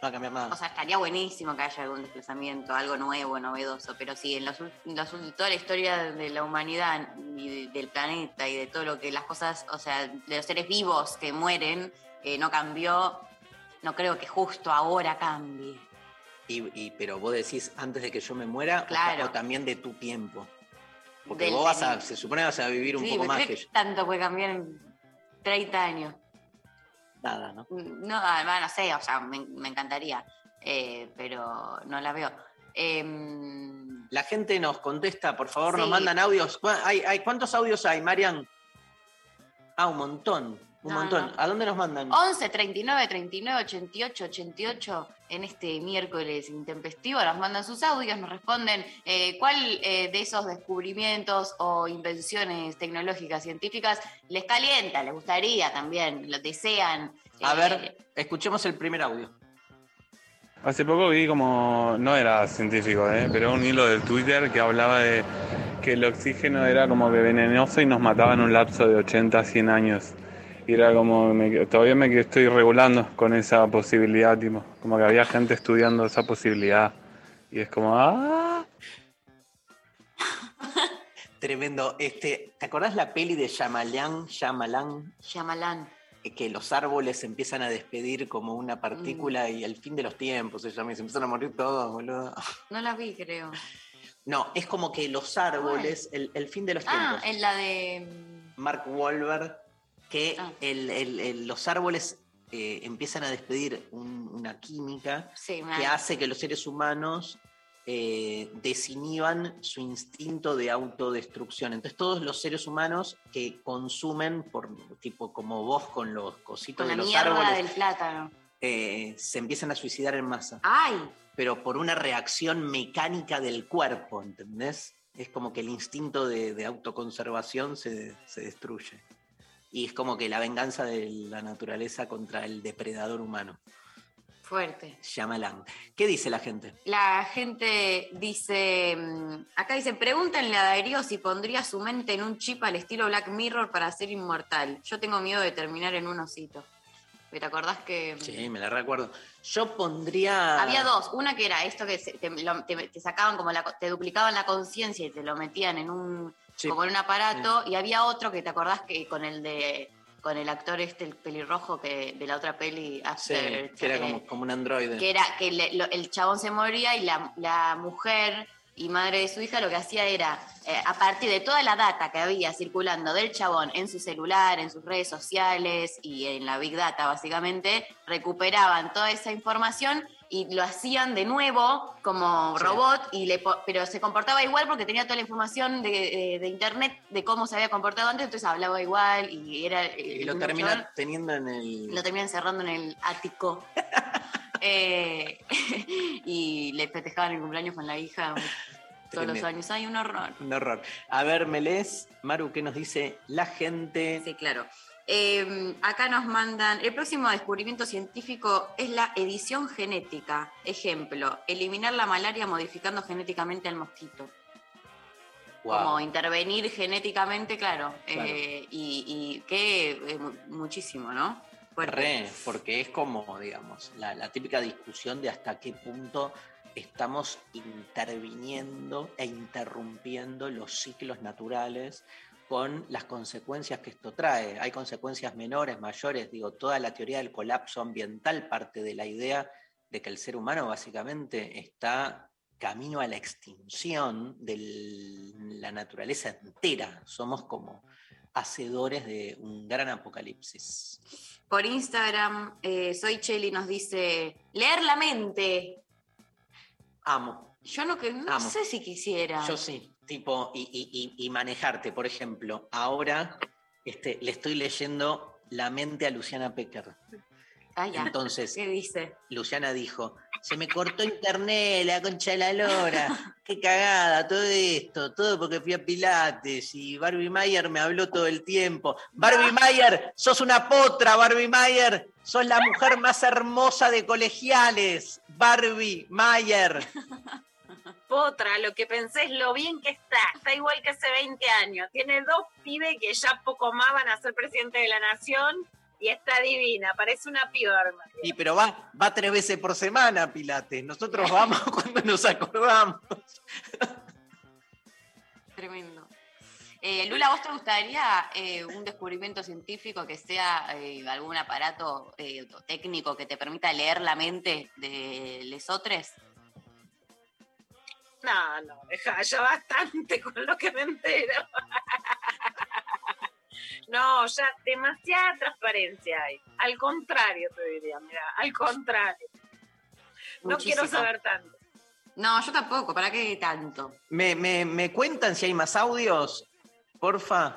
Va a cambiar nada. O sea, estaría buenísimo que haya algún desplazamiento, algo nuevo, novedoso, pero sí, en los, los toda la historia de la humanidad y de- del planeta y de todo lo que las cosas, o sea, de los seres vivos que mueren, eh, no cambió, no creo que justo ahora cambie. Y, y- pero vos decís antes de que yo me muera Claro. o, también de tu tiempo. Porque Del- vos vas a, se supone que vas a vivir un Sí, poco más que yo. tanto puede cambiar en 30 años. Nada, ¿no? No, ah, no sé, o sea, me, me encantaría, eh, pero no la veo. Em, La gente nos contesta, por favor, nos Sí. mandan audios. ¿Cu- Hay, hay, ¿Cuántos audios hay, Marian? Ah, un montón, un No, montón. no. ¿A dónde nos mandan? 11 39 39 88 88 en este miércoles intempestivo nos mandan sus audios, nos responden eh, cuál eh, de esos descubrimientos o invenciones tecnológicas científicas les calienta, les gustaría también, lo desean. A eh, ver, escuchemos el primer audio. Hace poco vi como, no era científico, ¿eh? pero un hilo de Twitter que hablaba de que el oxígeno era como que venenoso y nos mataba en un lapso de 80 a 100 años. Y era como, me- todavía me estoy regulando con esa posibilidad, tipo, como que había gente estudiando esa posibilidad. Y es como, ah, (laughs) Tremendo. Este, ¿Te acordás la peli de Shyamalan, Shyamalan? Shyamalan. Eh, Que los árboles se empiezan a despedir como una Mm. partícula y al fin de los tiempos se llama y se empiezan a morir todos, boludo. (laughs) No la vi, creo. No, es como que los árboles, el, el fin de los Ah, tiempos. en la de... mm, Mark Wahlberg, que Ah. el- el- el- los árboles eh, empiezan a despedir un- una química Sí, que hace que los seres humanos eh, desinhiban su instinto de autodestrucción. Entonces todos los seres humanos que consumen, por tipo como vos con los cositos con la de los árboles, del plátano. eh, se empiezan a suicidar en masa. ¡Ay! Pero por una reacción mecánica del cuerpo, ¿entendés? Es como que el instinto de, de autoconservación se, se destruye. Y es como que la venganza de la naturaleza contra el depredador humano. Fuerte. Shyamalan. ¿Qué dice la gente? La gente dice, mm, acá dice, pregúntenle a Darío si pondría su mente en un chip al estilo Black Mirror para ser inmortal. Yo tengo miedo de terminar en un osito. ¿Te acordás que mm, Sí, me la recuerdo. Yo pondría. había dos? Una que era esto que te, lo- te- te sacaban como la, te duplicaban la conciencia y te lo metían en un Sí. como en un aparato y había otro que te acordás que con el de con el actor este el pelirrojo que de la otra peli Sí, After que era eh, como, como un androide. que era que le- lo- el chabón se moría y la, la mujer y madre de su hija lo que hacía era, eh, a partir de toda la data que había circulando del chabón en su celular, en sus redes sociales y en la Big Data básicamente, recuperaban toda esa información y lo hacían de nuevo como Sí. robot, y le, pero se comportaba igual porque tenía toda la información de, de- de internet de cómo se había comportado antes, entonces hablaba igual y era... y lo termina teniendo en el. lo terminan encerrando en el ático. (laughs) Eh, (laughs) y le festejaban el cumpleaños con la hija todos los años. Hay un horror. Un horror. A ver, Melés, Maru, ¿qué nos dice la gente? Sí, claro. Eh, acá nos mandan, el próximo descubrimiento científico es la edición genética. Ejemplo, eliminar la malaria modificando genéticamente al mosquito. Como intervenir genéticamente, claro. Claro. Eh, y, y que eh, mu- muchísimo, ¿no? Fuerte. Re, porque es como, digamos, la, la típica discusión de hasta qué punto estamos interviniendo e interrumpiendo los ciclos naturales con las consecuencias que esto trae. Hay consecuencias menores, mayores, digo, toda la teoría del colapso ambiental parte de la idea de que el ser humano básicamente está camino a la extinción de la naturaleza entera. Somos como hacedores de un gran apocalipsis. Por Instagram, eh, Soy Cheli nos dice, leer la mente. Amo. Yo no, que, no Amo. sé si quisiera. Yo sí, tipo, y, y- y- y manejarte, por ejemplo, ahora este, le estoy leyendo la mente a Luciana Pecker. Ah, ya. Entonces, ¿Qué dice? Luciana dijo, se me cortó internet, la concha de la lora, qué cagada, todo esto, todo porque fui a Pilates y Barbie Mayer me habló todo el tiempo. Barbie Mayer, sos una potra, Barbie Mayer, sos la mujer más hermosa de colegiales, Barbie Mayer. Potra, lo que pensé es lo bien que está. Está igual que hace 20 años. Tiene dos pibes que ya poco más van a ser presidente de la nación. y está divina, parece una piorma. Y pero va, va tres veces por semana, Pilates. Nosotros vamos (laughs) cuando nos acordamos. Tremendo. Eh, Lula, ¿vos te gustaría eh, un descubrimiento científico que sea eh, algún aparato eh, técnico que te permita leer la mente de lesotres? No, no, deja ya bastante (laughs) con lo que me entero. (laughs) No, ya demasiada transparencia hay. Al contrario, te diría, mira, al contrario. No Muchísimo. quiero saber tanto. No, yo tampoco, ¿para qué tanto? ¿Me, me, me cuentan si hay más audios? Porfa.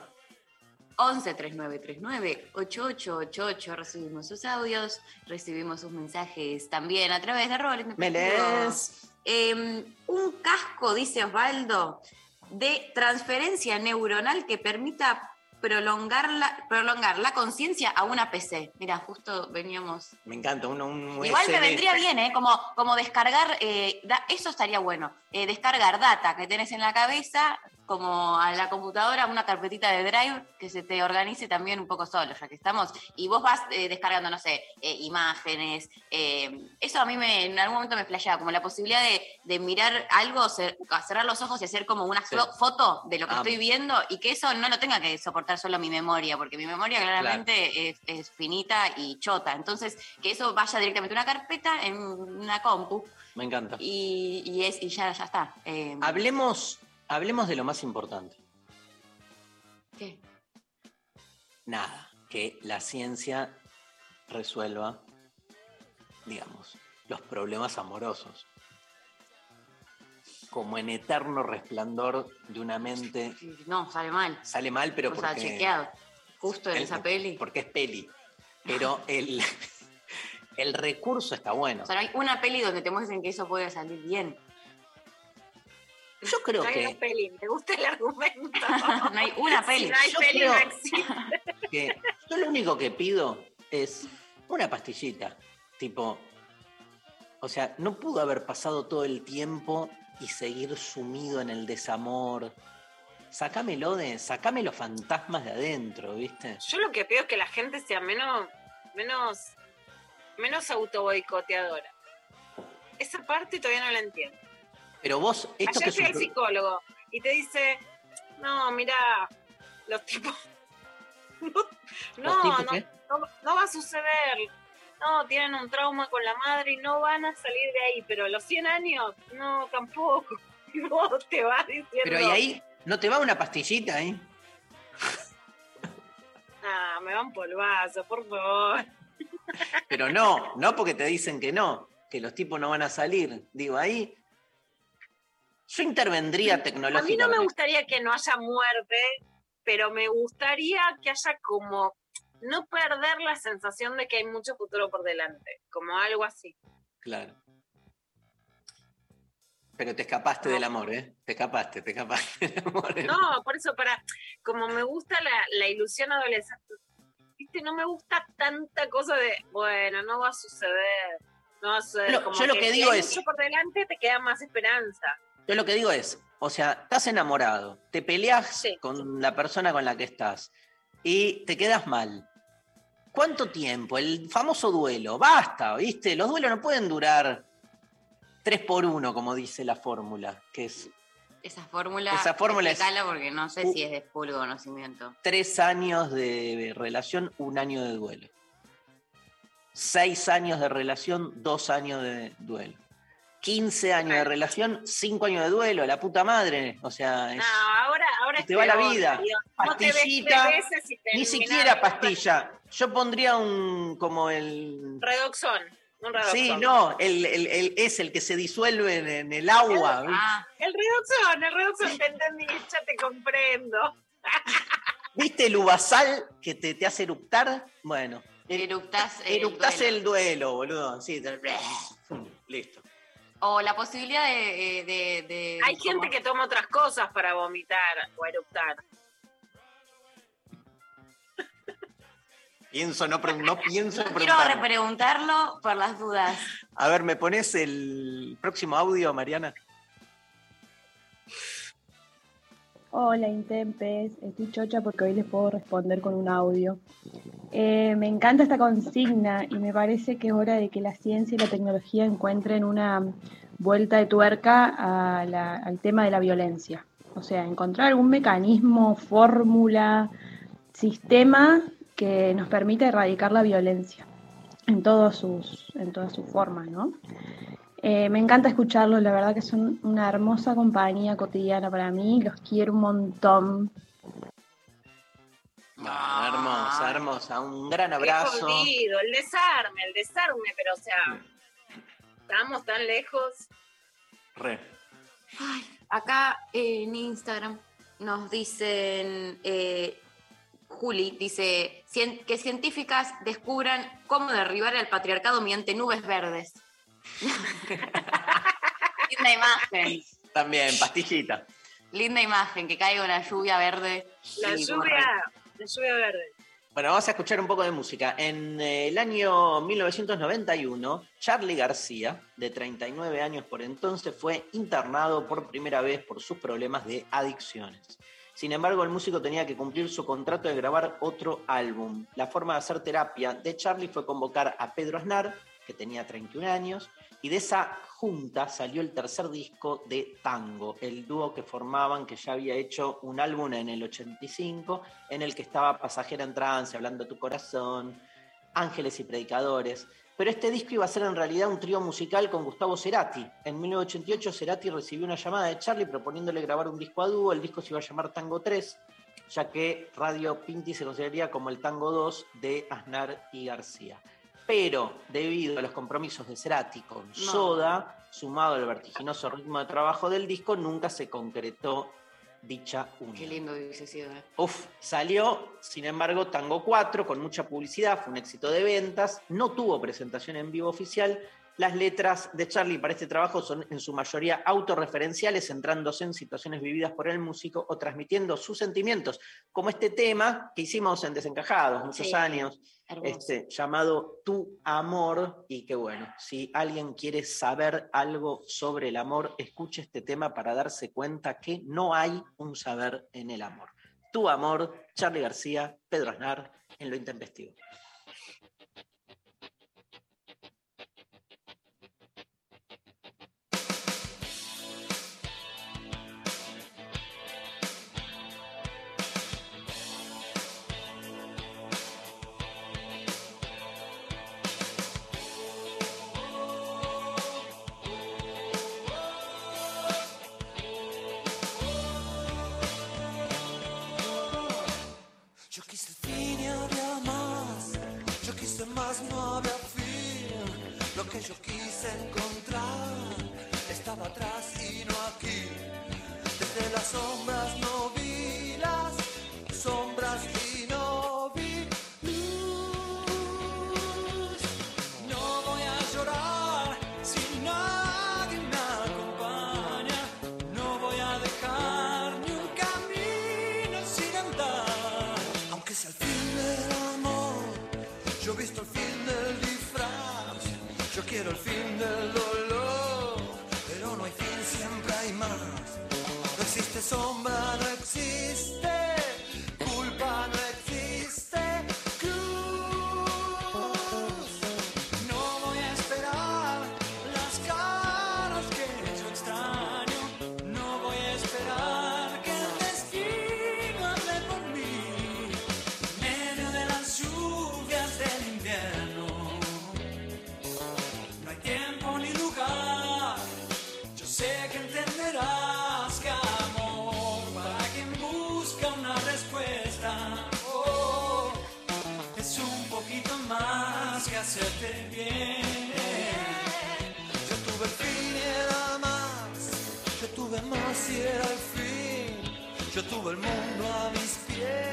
11 3939 8888 recibimos sus audios, recibimos sus mensajes también a través de Roles. ¿Me lees? Un casco, dice Osvaldo, de transferencia neuronal que permita prolongar la, prolongar la conciencia a una PC. Mira, justo veníamos Me encanta, uno, un Igual me vendría bien, ¿eh? Como, como descargar, eh, da- eso estaría bueno, eh, descargar data que tenés en la cabeza, como a la computadora, una carpetita de Drive que se te organice también un poco solo, ya que estamos, y vos vas eh, descargando, no sé, eh, imágenes, eh, eso a mí me, en algún momento me flasheaba, como la posibilidad de, de mirar algo, cer- cerrar los ojos y hacer como una Sí. foto de lo que Amo. estoy viendo y que eso no lo tenga que soportar solo mi memoria, porque mi memoria claramente es, es finita y chota. Entonces, que eso vaya directamente a una carpeta en una compu Me encanta. y, y es, y ya, ya está. Eh, Hablemos, hablemos de lo más importante. ¿qué? Nada, que la ciencia resuelva, digamos, los problemas amorosos. Como en eterno resplandor de una mente. No, sale mal. Sale mal, pero o sea, porque. chequeado. Justo en el- esa peli. Porque es peli. Pero el, (laughs) el recurso está bueno. O sea, no hay una peli donde te muestren que eso puede salir bien. Yo creo No hay que, una peli, me gusta el argumento. (laughs) no hay una peli. Si no hay Yo peli, creo- no existe. que yo lo único que pido es una pastillita. Tipo, o sea, no pudo haber pasado todo el tiempo y seguir sumido en el desamor. Sácamelo de, sácame los fantasmas de adentro, ¿viste? Yo lo que pido es que la gente sea menos, menos, menos autoboicoteadora. Esa parte todavía no la entiendo. Pero vos, esto que Ayer es fui al psicólogo y te dice, no, mira, los tipos... (laughs) No, ¿Los tipos no, no, no va a suceder. No, tienen un trauma con la madre y no van a salir de ahí, pero a los 100 años, no, tampoco. (laughs) Y vos te vas diciendo... Pero y ahí, ¿no te va una pastillita ahí? (laughs) Ah, me van polvazo, por favor. Pero no, no porque te dicen que no, que los tipos no van a salir. Digo, ahí yo intervendría A mí tecnológicamente. no me gustaría que no haya muerte, pero me gustaría que haya como no perder la sensación de que hay mucho futuro por delante, como algo así. Claro. Pero te escapaste del amor, ¿eh? Te escapaste, te escapaste del amor. No, por eso, para, como me gusta la, la ilusión adolescente, viste, no me gusta tanta cosa de, bueno, no va a suceder, no va a suceder. Como yo lo que digo hay es- mucho por delante te queda más esperanza. Yo lo que digo es, o sea, estás enamorado, te peleas Sí. con la persona con la que estás y te quedas mal. ¿Cuánto tiempo? El famoso duelo. Basta, ¿viste? Los duelos no pueden durar tres por uno, como dice la fórmula, que es Esa fórmula. Esa fórmula es- porque no sé si es de puro conocimiento. tres años de relación, un año de duelo. Seis años de relación, dos años de duelo. 15 años de relación, cinco años de duelo, la puta madre. O sea, es- No, ahora, ahora te va la vida. Pastillita, ni siquiera pastilla. Yo pondría un como el. Redoxón. Un redoxón. Sí, no, el, el- el- es el que se disuelve en, en el agua. ¿viste? Ah, El redoxón, el redoxón, te entendí, ya te comprendo. (laughs) ¿Viste el uvasal que te, te hace eructar? Bueno, el- eructás. el eructás duelo. el duelo, boludo. Sí, te- (laughs) listo. O la posibilidad de. de- de- Hay como- gente que toma otras cosas para vomitar o eructar. Pienso, no, pre- no pienso Quiero preguntar. repreguntarlo por las dudas. A ver, ¿me pones el próximo audio, Mariana? Hola Intempes, estoy chocha porque hoy les puedo responder con un audio. Eh, me encanta esta consigna y me parece que es hora de que la ciencia y la tecnología encuentren una vuelta de tuerca al tema de la violencia. O sea, encontrar algún mecanismo, fórmula, sistema que nos permita erradicar la violencia en, en todas sus formas, ¿no? Eh, me encanta escucharlos, la verdad que son una hermosa compañía cotidiana para mí, los quiero un montón. Ah, hermosa, hermosa. Un gran abrazo. Qué jodido, el desarme, el desarme, pero o sea, estamos tan lejos. Re. Ay, acá eh, en Instagram nos dicen, eh, Juli dice, "Cien- que científicas descubran cómo derribar el patriarcado mediante nubes verdes. (laughs) Linda imagen, También, pastillita. linda imagen, que caiga una lluvia verde. La lluvia, la lluvia verde. Bueno, vamos a escuchar un poco de música. En el año 1991, Charlie García, de 39 años por entonces, fue internado por primera vez por sus problemas de adicciones. Sin embargo, el músico tenía que cumplir su contrato de grabar otro álbum. La forma de hacer terapia de Charlie fue convocar a Pedro Aznar, tenía 31 años, y de esa junta salió el tercer disco de Tango, el dúo que formaban, que ya había hecho un álbum en el 85, en el que estaba Pasajera en Trance, Hablando tu Corazón, Ángeles y Predicadores. Pero este disco iba a ser en realidad un trío musical con Gustavo Cerati. En 1988 Cerati recibió una llamada de Charlie proponiéndole grabar un disco a dúo. El disco se iba a llamar Tango 3, ya que Radio Pinti se consideraría como el Tango 2 de Aznar y García. Pero debido a los compromisos de Cerati con No. Soda, sumado al vertiginoso ritmo de trabajo del disco, nunca se concretó dicha unión. Qué lindo hubiese sido. ¿eh? Uf, salió, sin embargo, Tango 4 con mucha publicidad, fue un éxito de ventas, no tuvo presentación en vivo oficial. Las letras de Charlie para este trabajo son en su mayoría autorreferenciales, centrándose en situaciones vividas por el músico o transmitiendo sus sentimientos, como este tema que hicimos en Desencajados muchos Sí, años, este, llamado Tu Amor, y que bueno, si alguien quiere saber algo sobre el amor, escuche este tema para darse cuenta que no hay un saber en el amor. Tu Amor, Charlie García, Pedro Aznar, en Lo Intempestivo. No había fin. Lo que yo quise encontrar estaba atrás y no aquí. Más y era el fin. Yo tuve el mundo a mis pies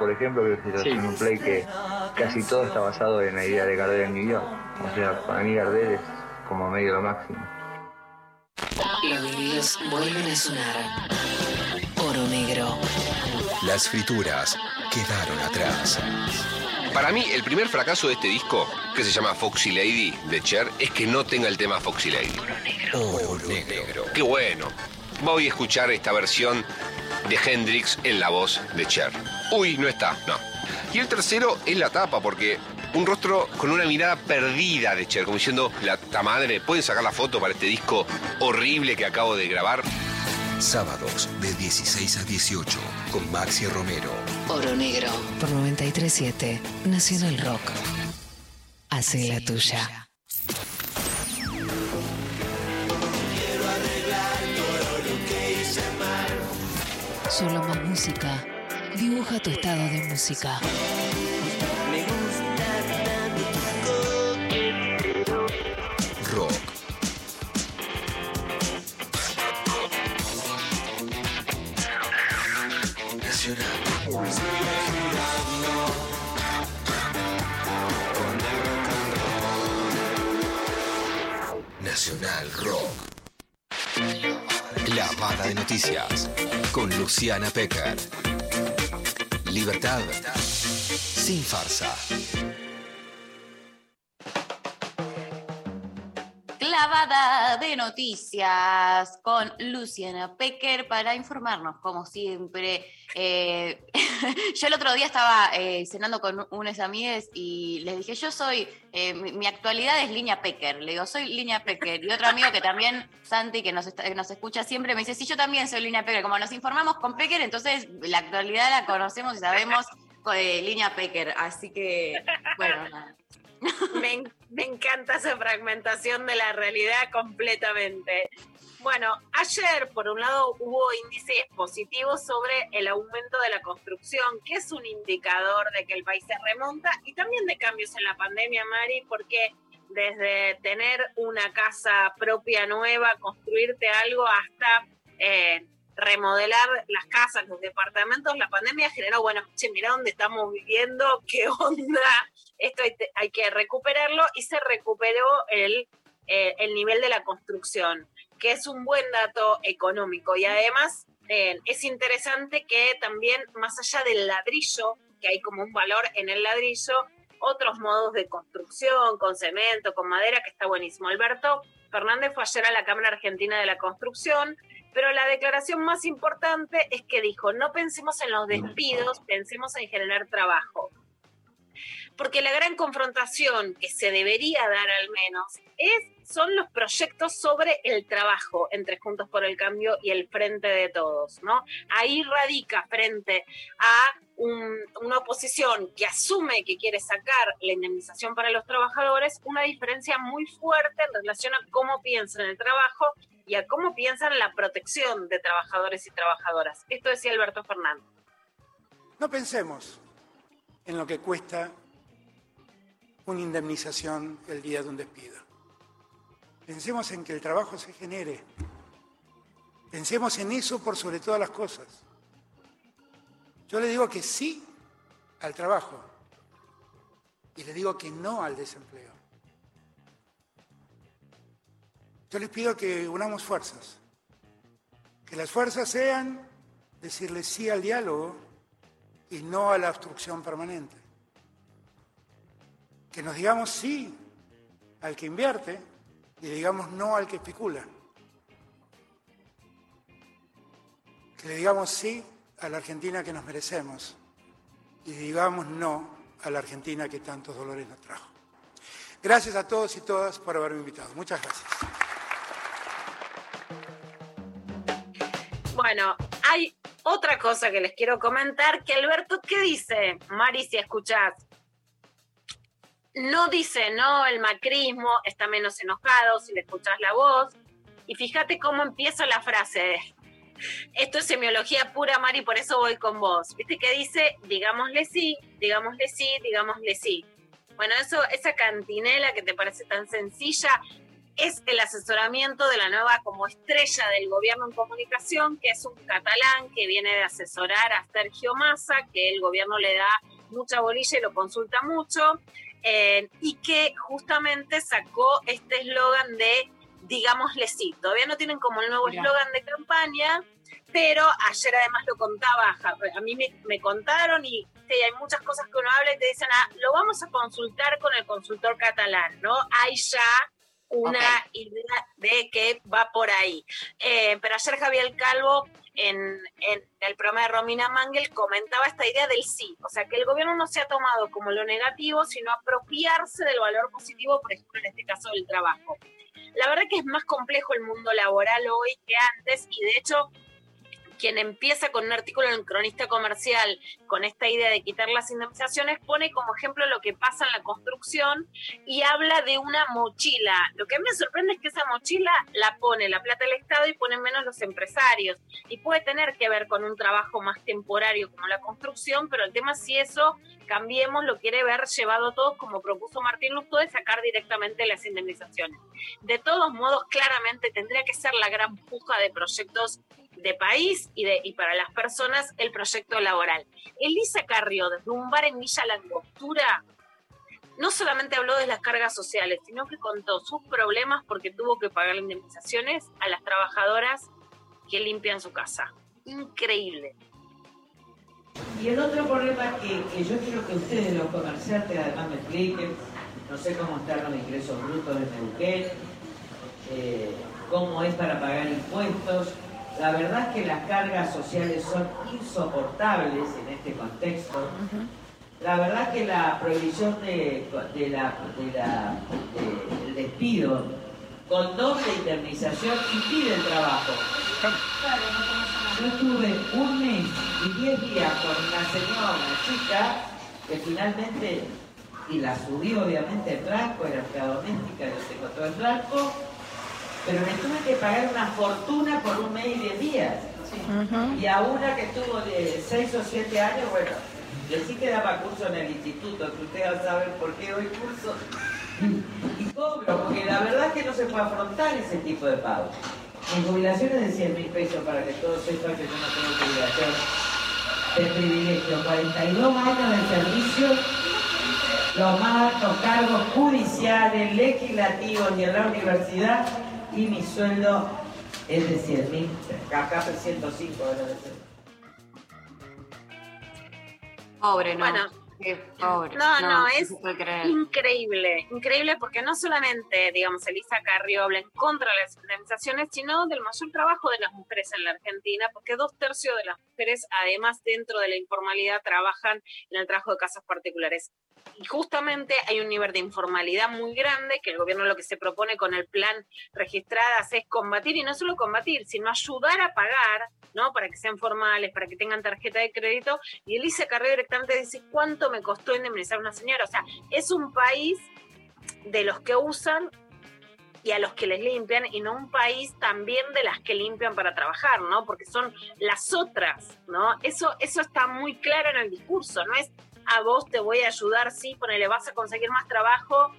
por ejemplo, que es un play que casi todo está basado en la idea de Gardel en New York. O sea, para mí Gardel es como medio lo máximo. Los vinilos vuelven a sonar. Oro negro. Las frituras quedaron atrás. Para mí, el primer fracaso de este disco, que se llama Foxy Lady de Cher, es que no tenga el tema Foxy Lady. Oro negro. Qué bueno. Voy a escuchar esta versión de Hendrix en la voz de Cher. Uy, no está, no. Y el tercero es la tapa, porque un rostro con una mirada perdida de Cher, como diciendo, la ta madre, ¿pueden sacar la foto para este disco horrible que acabo de grabar? Sábados de 16 a 18 con Maxi Romero. Oro negro. Por 937 Nacional Rock. Hace la tuya. Quiero arreglar todo lo que hice mal. Solo más música. Dibuja tu estado de música. Rock. Nacional. Rock. La banda de noticias con Luciana Pecker. Libertad sin farsa. De noticias con Luciana Pecker para informarnos, como siempre. Eh, (laughs) yo el otro día estaba eh, cenando con unas amigas y les dije, yo soy, eh, mi, actualidad es Línea Pecker. Le digo, soy Línea Pecker. Y otro amigo que también, Santi, que nos, que nos escucha siempre, me dice, sí, yo también soy Línea Pecker. Como nos informamos con Pecker, entonces la actualidad la conocemos y sabemos eh, Línea Pecker. Así que, bueno. Me, en- me encanta esa fragmentación de la realidad completamente. Bueno, ayer por un lado hubo índices positivos sobre el aumento de la construcción, que es un indicador de que el país se remonta y también de cambios en la pandemia, Mari, porque desde tener una casa propia nueva, construirte algo, hasta eh, remodelar las casas, los departamentos, la pandemia generó, bueno, che, mira dónde estamos viviendo, qué onda, esto hay, que recuperarlo y se recuperó el, eh, el nivel de la construcción, que es un buen dato económico y además eh, es interesante que también más allá del ladrillo, que hay como un valor en el ladrillo, otros modos de construcción, con cemento, con madera, que está buenísimo. Alberto Fernández fue ayer a la Cámara Argentina de la Construcción, pero la declaración más importante es que dijo, no pensemos en los despidos, pensemos en generar trabajo. Porque la gran confrontación que se debería dar al menos es, son los proyectos sobre el trabajo entre Juntos por el Cambio y el Frente de Todos, ¿no? Ahí radica frente a un- una oposición que asume que quiere sacar la indemnización para los trabajadores, una diferencia muy fuerte en relación a cómo piensan el trabajo y a cómo piensan la protección de trabajadores y trabajadoras. Esto decía Alberto Fernández. No pensemos en lo que cuesta una indemnización el día de un despido. Pensemos en que el trabajo se genere. Pensemos en eso por sobre todas las cosas. Yo le digo que sí al trabajo y le digo que no al desempleo. Yo les pido que unamos fuerzas, que las fuerzas sean decirle sí al diálogo y no a la obstrucción permanente. Que nos digamos sí al que invierte y digamos no al que especula. Que le digamos sí a la Argentina que nos merecemos y digamos no a la Argentina que tantos dolores nos trajo. Gracias a todos y todas por haberme invitado. Muchas gracias. Bueno, hay otra cosa que les quiero comentar, que Alberto, ¿qué dice? Mari, si escuchás. No dice, no, el macrismo está menos enojado si le escuchas la voz. Y fíjate cómo empieza la frase. Esto es semiología pura, Mari, por eso voy con vos. Viste que dice, digámosle sí, digámosle sí, digámosle sí. Bueno, eso, esa cantinela que te parece tan sencilla, es el asesoramiento de la nueva como estrella del gobierno en comunicación, que es un catalán que viene de asesorar a Sergio Massa, que el gobierno le da mucha bolilla y lo consulta mucho, eh, y que justamente sacó este eslogan de digámosle sí. Todavía no tienen como el nuevo eslogan de campaña, pero ayer además lo contaba, a mí me, me contaron y sí, hay muchas cosas que uno habla y te dicen, ah, lo vamos a consultar con el consultor catalán, ¿no? Hay ya una idea de que va por ahí. Eh, pero ayer Javier Calvo en, en el programa de Romina Mangel comentaba esta idea del sí, o sea, que el gobierno no se ha tomado como lo negativo, sino apropiarse del valor positivo, por ejemplo, en este caso del trabajo. La verdad que es más complejo el mundo laboral hoy que antes y de hecho quien empieza con un artículo en el cronista comercial con esta idea de quitar las indemnizaciones, pone como ejemplo lo que pasa en la construcción y habla de una mochila. Lo que a mí me sorprende es que esa mochila la pone la plata del Estado y ponen menos los empresarios. Y puede tener que ver con un trabajo más temporario como la construcción, pero el tema es si eso cambiemos lo quiere ver llevado todos como propuso Martín Lustó de sacar directamente las indemnizaciones. De todos modos, claramente tendría que ser la gran puja de proyectos de país y, de, y para las personas el proyecto laboral. Elisa Carrió, desde un bar en Villa Langostura, no solamente habló de las cargas sociales, sino que contó sus problemas porque tuvo que pagar indemnizaciones a las trabajadoras que limpian su casa. Increíble. Y el otro problema que, que yo quiero que ustedes, los comerciantes, además me expliquen, no sé cómo están los ingresos brutos de Neuquén, eh, cómo es para pagar impuestos. La verdad es que las cargas sociales son insoportables en este contexto. La verdad es que la prohibición de, de la, de la- de- del despido con doble indemnización impide el trabajo. Yo estuve un mes y diez días con una señora, una chica, que finalmente, y la subí obviamente el blanco, era empleada doméstica, yo tengo todo el blanco, pero le tuve que pagar una fortuna por un mes y diez días. Y a una que estuvo de seis o siete años, bueno, yo sí que daba curso en el instituto, que ustedes saben por qué doy curso. Y cobro, porque la verdad es que no se puede afrontar ese tipo de pago. Mi jubilación es de 100 mil pesos para que todos sepan que yo no tengo jubilación de privilegio. 42 años de servicio, los más altos cargos judiciales, legislativos y en la universidad, y mi sueldo es de 100 mil, acá 105 debe ser. Pobre, ¿no? Bueno, pobre. No, no, es puede creer. increíble, increíble porque no solamente, digamos, Elisa Carrió habla en contra de las indemnizaciones, sino del mayor trabajo de las mujeres en la Argentina, porque dos tercios de las mujeres, además, dentro de la informalidad, trabajan en el trabajo de casas particulares. Y justamente hay un nivel de informalidad muy grande que el gobierno lo que se propone con el plan registradas es combatir, y no solo combatir, sino ayudar a pagar, ¿no? Para que sean formales, para que tengan tarjeta de crédito. Y Elisa Carrió directamente dice, ¿cuánto me costó indemnizar a una señora? O sea, es un país de los que usan y a los que les limpian y no un país también de las que limpian para trabajar, ¿no? Porque son las otras, ¿no? Eso, eso está muy claro en el discurso, no es a vos te voy a ayudar, sí, ponele, vas a conseguir más trabajo,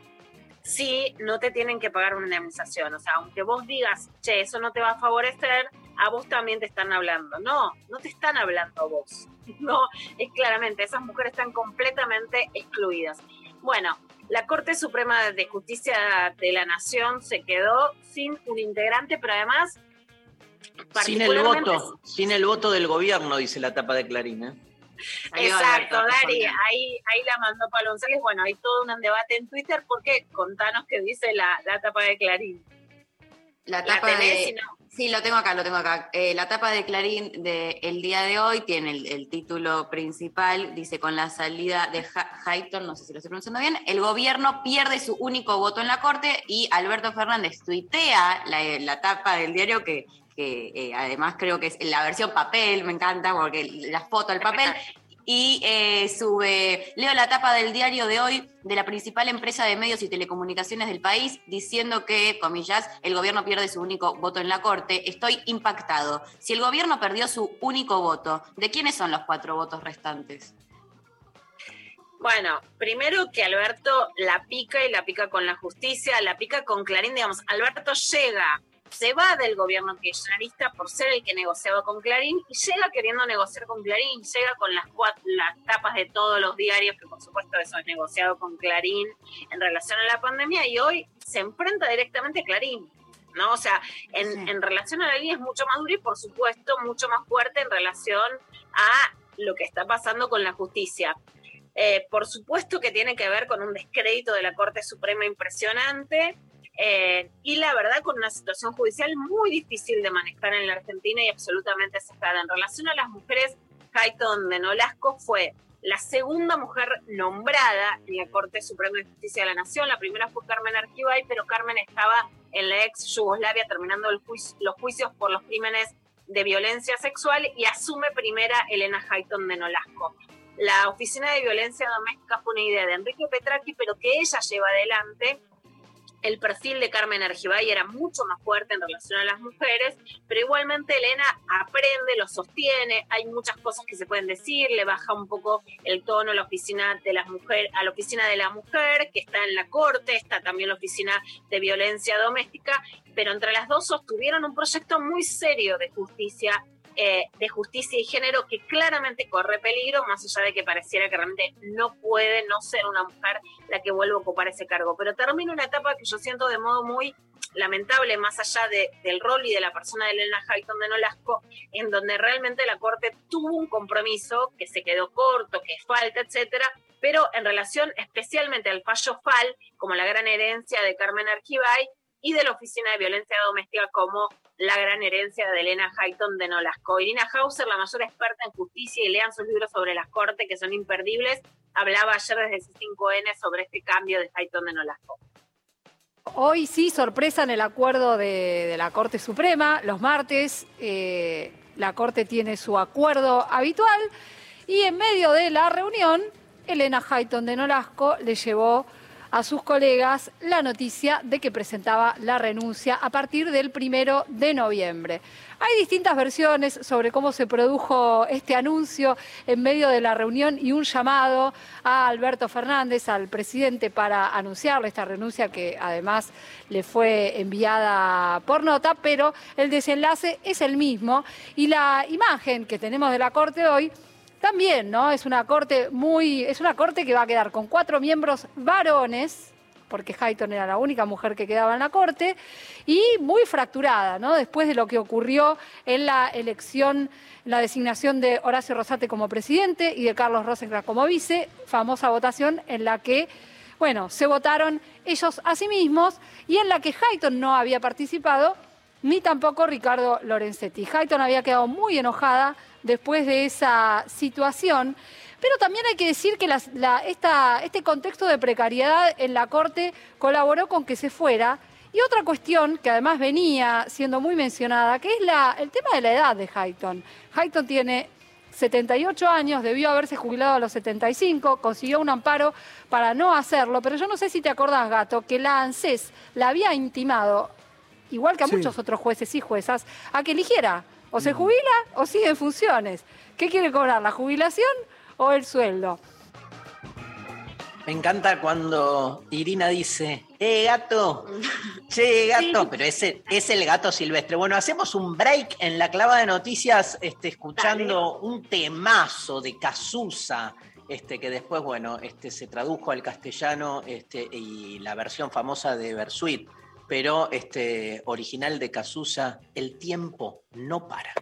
sí, no te tienen que pagar una indemnización. O sea, aunque vos digas, che, eso no te va a favorecer, a vos también te están hablando. No, no te están hablando a vos. (laughs) No, es claramente, esas mujeres están completamente excluidas. Bueno, la Corte Suprema de Justicia de la Nación se quedó sin un integrante, pero además, Sin el voto, sin el voto del gobierno, dice la tapa de Clarín. ¿eh? (laughs) Exacto, Dari, ahí, ahí la mandó Pablo González. Bueno, hay todo un debate en Twitter porque contanos qué dice la, la tapa de Clarín. La ¿La tapa tenés? de... Si no. Sí, lo tengo acá, lo tengo acá. Eh, la tapa de Clarín del día de hoy tiene el, el título principal, dice con la salida de Ha- Hayton, no sé si lo estoy pronunciando bien, el gobierno pierde su único voto en la Corte y Alberto Fernández tuitea la, la tapa del diario que, que, eh, además creo que es la versión papel, me encanta porque la foto, el papel, y eh, sube, leo la tapa del diario de hoy de la principal empresa de medios y telecomunicaciones del país diciendo que, comillas, el gobierno pierde su único voto en la Corte. Estoy impactado. Si el gobierno perdió su único voto, ¿de quiénes son los cuatro votos restantes? Bueno, primero que Alberto la pica y la pica con la justicia, la pica con Clarín, digamos, Alberto llega, se va del gobierno kirchnerista por ser el que negociaba con Clarín y llega queriendo negociar con Clarín, llega con las, cuat- las tapas de todos los diarios, que por supuesto eso es negociado con Clarín en relación a la pandemia y hoy se enfrenta directamente a Clarín. ¿no? O sea, en, en relación a la línea es mucho más duro y por supuesto mucho más fuerte en relación a lo que está pasando con la justicia. Eh, por supuesto que tiene que ver con un descrédito de la Corte Suprema impresionante eh, y la verdad con una situación judicial muy difícil de manejar en la Argentina y absolutamente cejada. En relación a las mujeres, Hayton de Nolasco fue la segunda mujer nombrada en la Corte Suprema de Justicia de la Nación. La primera fue Carmen Arquibay, pero Carmen estaba en la ex Yugoslavia terminando el los juicios por los crímenes de violencia sexual y asume primera Elena Hayton de Nolasco. La Oficina de Violencia Doméstica fue una idea de Enrique Petracchi, pero que ella lleva adelante. El perfil de Carmen Argibay era mucho más fuerte en relación a las mujeres, pero igualmente Elena aprende, lo sostiene, hay muchas cosas que se pueden decir, le baja un poco el tono a la oficina de las mujeres, a la oficina de la mujer, que está en la corte, está también la oficina de violencia doméstica, pero entre las dos sostuvieron un proyecto muy serio de justicia eh, de justicia y género que claramente corre peligro, más allá de que pareciera que realmente no puede no ser una mujer la que vuelva a ocupar ese cargo. Pero termina una etapa que yo siento de modo muy lamentable, más allá de- del rol y de la persona de Elena Hayton de Nolasco, en donde realmente la Corte tuvo un compromiso que se quedó corto, que falta, etcétera, pero en relación especialmente al fallo FAL, como la gran herencia de Carmen Arquibay, y de la Oficina de Violencia Doméstica como la gran herencia de Elena Hayton de Nolasco. Irina Hauser, la mayor experta en justicia, y lean sus libros sobre las cortes, que son imperdibles, hablaba ayer desde C5N sobre este cambio de Hayton de Nolasco. Hoy sí, sorpresa en el acuerdo de, de la Corte Suprema. Los martes eh, la Corte tiene su acuerdo habitual y en medio de la reunión, Elena Hayton de Nolasco le llevó a sus colegas la noticia de que presentaba la renuncia a partir del primero de noviembre. Hay distintas versiones sobre cómo se produjo este anuncio en medio de la reunión y un llamado a Alberto Fernández, al presidente, para anunciarle esta renuncia que además le fue enviada por nota, pero el desenlace es el mismo y la imagen que tenemos de la Corte hoy también, ¿no? Es una corte muy, es una corte que va a quedar con cuatro miembros varones, porque Hayton era la única mujer que quedaba en la corte, y muy fracturada, ¿no? Después de lo que ocurrió en la elección, la designación de Horacio Rosate como presidente y de Carlos Rosenkrantz como vice, famosa votación en la que, bueno, se votaron ellos a sí mismos y en la que Hayton no había participado, ni tampoco Ricardo Lorenzetti. Hayton había quedado muy enojada después de esa situación. Pero también hay que decir que este contexto de precariedad en la Corte colaboró con que se fuera. Y otra cuestión que además venía siendo muy mencionada, que es el tema de la edad de Hayton. Hayton tiene 78 años, debió haberse jubilado a los 75, consiguió un amparo para no hacerlo, pero yo no sé si te acordás, Gato, que la ANSES la había intimado, igual que a Sí. muchos otros jueces y juezas, a que eligiera o se jubila o sigue en funciones. ¿Qué quiere cobrar, la jubilación o el sueldo? Me encanta cuando Irina dice, ¡eh, gato! Che, gato, pero ese es el gato silvestre. Bueno, hacemos un break en la clava de noticias, este, escuchando un temazo de Cazuza, este, que después, bueno, este, se tradujo al castellano este, y la versión famosa de Bersuit, pero este, original de Cazuza, El tiempo no para.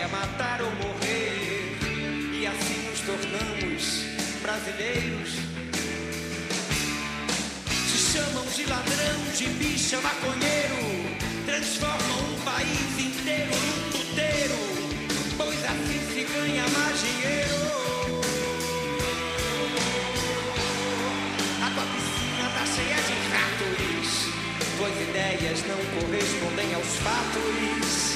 A matar ou morrer. E assim nos tornamos brasileiros. Se chamam de ladrão, de bicha, maconheiro. Transformam um país inteiro num puteiro. Pois assim se ganha mais dinheiro. A tua piscina tá cheia de ratos. Tuas ideias não correspondem aos fatos.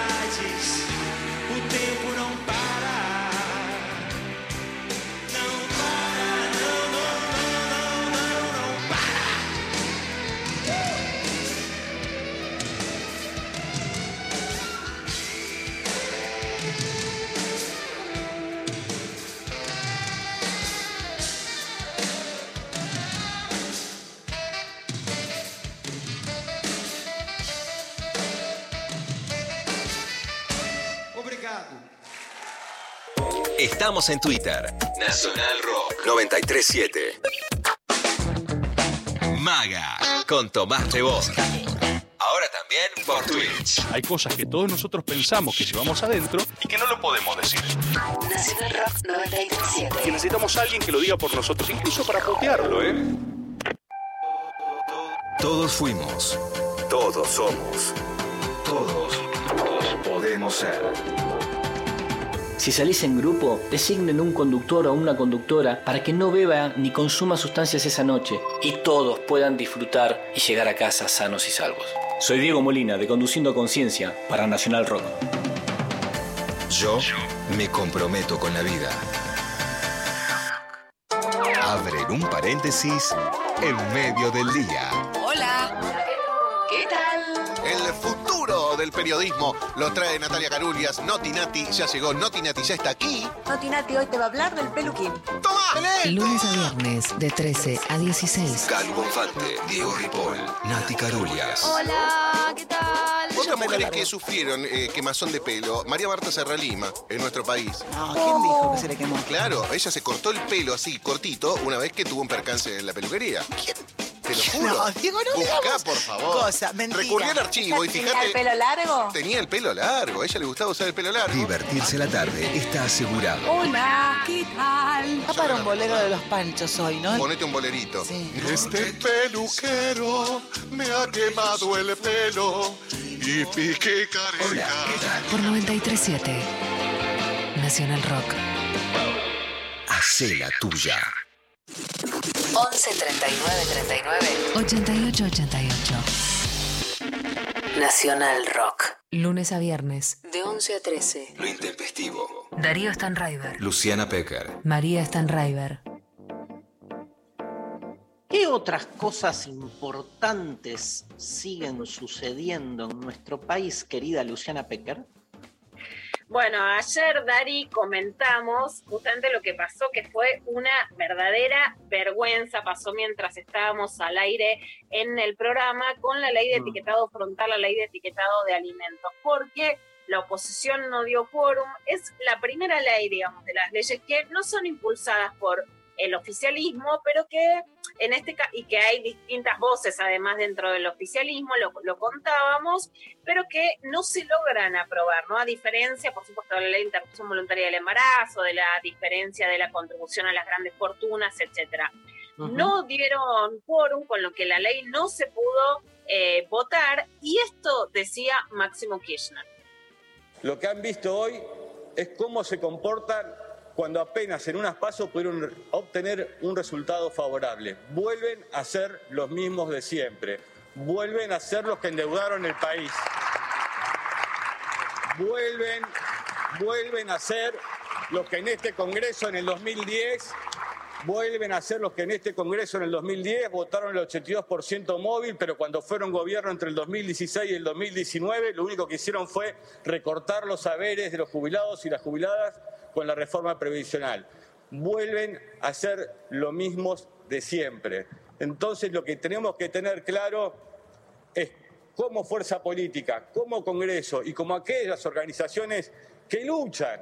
I Estamos en Twitter. Nacional Rock 937. Maga con Tomás Rebos. Ahora también por Twitch. Hay cosas que todos nosotros pensamos que llevamos adentro y que no lo podemos decir. Nacional Rock 937. Que necesitamos a alguien que lo diga por nosotros, incluso para putearlo, ¿eh? Todos fuimos. Todos somos. Todos, todos podemos ser. Si salís en grupo, designen un conductor o una conductora para que no beba ni consuma sustancias esa noche y todos puedan disfrutar y llegar a casa sanos y salvos. Soy Diego Molina de Conduciendo Conciencia para Nacional Rock. Yo me comprometo con la vida. Abren un paréntesis en medio del día. Del periodismo lo trae Natalia Carulias. Noti Nati ya llegó. Noti Nati ya está aquí. Noti Nati hoy te va a hablar del peluquín. Lunes a viernes de 13 a 16. Calu Bonfante, Diego Ripoll, Nati Carulias. Hola, ¿qué tal? Otras mujeres que sufrieron eh, quemazón de pelo, María Marta Serra Lima, en nuestro país. No, ¿quién dijo que se le quemó? Claro, ella se cortó el pelo así, cortito, una vez que tuvo un percance en la peluquería. ¿Quién? Te lo (laughs) juro. No, Diego, no Buscá, digamos por favor. cosa, mentira. Recurrí al archivo y ¿Tenía fíjate. el pelo largo? Tenía el pelo largo, a ella le gustaba usar el pelo largo. Divertirse la tarde está asegurado. Hola, ¿qué tal? Va para un bolero de los panchos hoy, ¿no? Ponete un bolerito. Este peluquero me ha quemado el pelo y pique careca. Por 937 Nacional Rock. Hacé la tuya. 11 39 39 88 88. Nacional Rock. Lunes a viernes. De 11 a 13. Lo intempestivo. Darío Stanraiver. Luciana Pecker. María Stanraiver. ¿Qué otras cosas importantes siguen sucediendo en nuestro país, querida Luciana Pecker? Bueno, ayer, Dari, comentamos justamente lo que pasó, que fue una verdadera vergüenza, pasó mientras estábamos al aire en el programa con la ley de Mm. etiquetado frontal, la ley de etiquetado de alimentos, porque la oposición no dio quórum. Es la primera ley, digamos, de las leyes que no son impulsadas por el oficialismo, pero que en este caso, y que hay distintas voces además dentro del oficialismo, lo, lo contábamos, pero que no se logran aprobar, ¿no? A diferencia, por supuesto, de la ley de interrupción voluntaria del embarazo, de la diferencia de la contribución a las grandes fortunas, etcétera. No dieron quórum, con lo que la ley no se pudo eh, votar, y esto decía Máximo Kirchner. Lo que han visto hoy es cómo se comportan cuando apenas en unas pasos pudieron obtener un resultado favorable. Vuelven a ser los mismos de siempre. Vuelven a ser los que endeudaron el país. Vuelven, vuelven a ser los que en este Congreso en el 2010 vuelven a ser los que en este Congreso en el 2010 votaron el 82% móvil, pero cuando fueron gobierno entre el 2016 y el 2019, lo único que hicieron fue recortar los saberes de los jubilados y las jubiladas con la reforma previsional. Vuelven a ser lo mismos de siempre. Entonces lo que tenemos que tener claro es como fuerza política, como Congreso y como aquellas organizaciones que luchan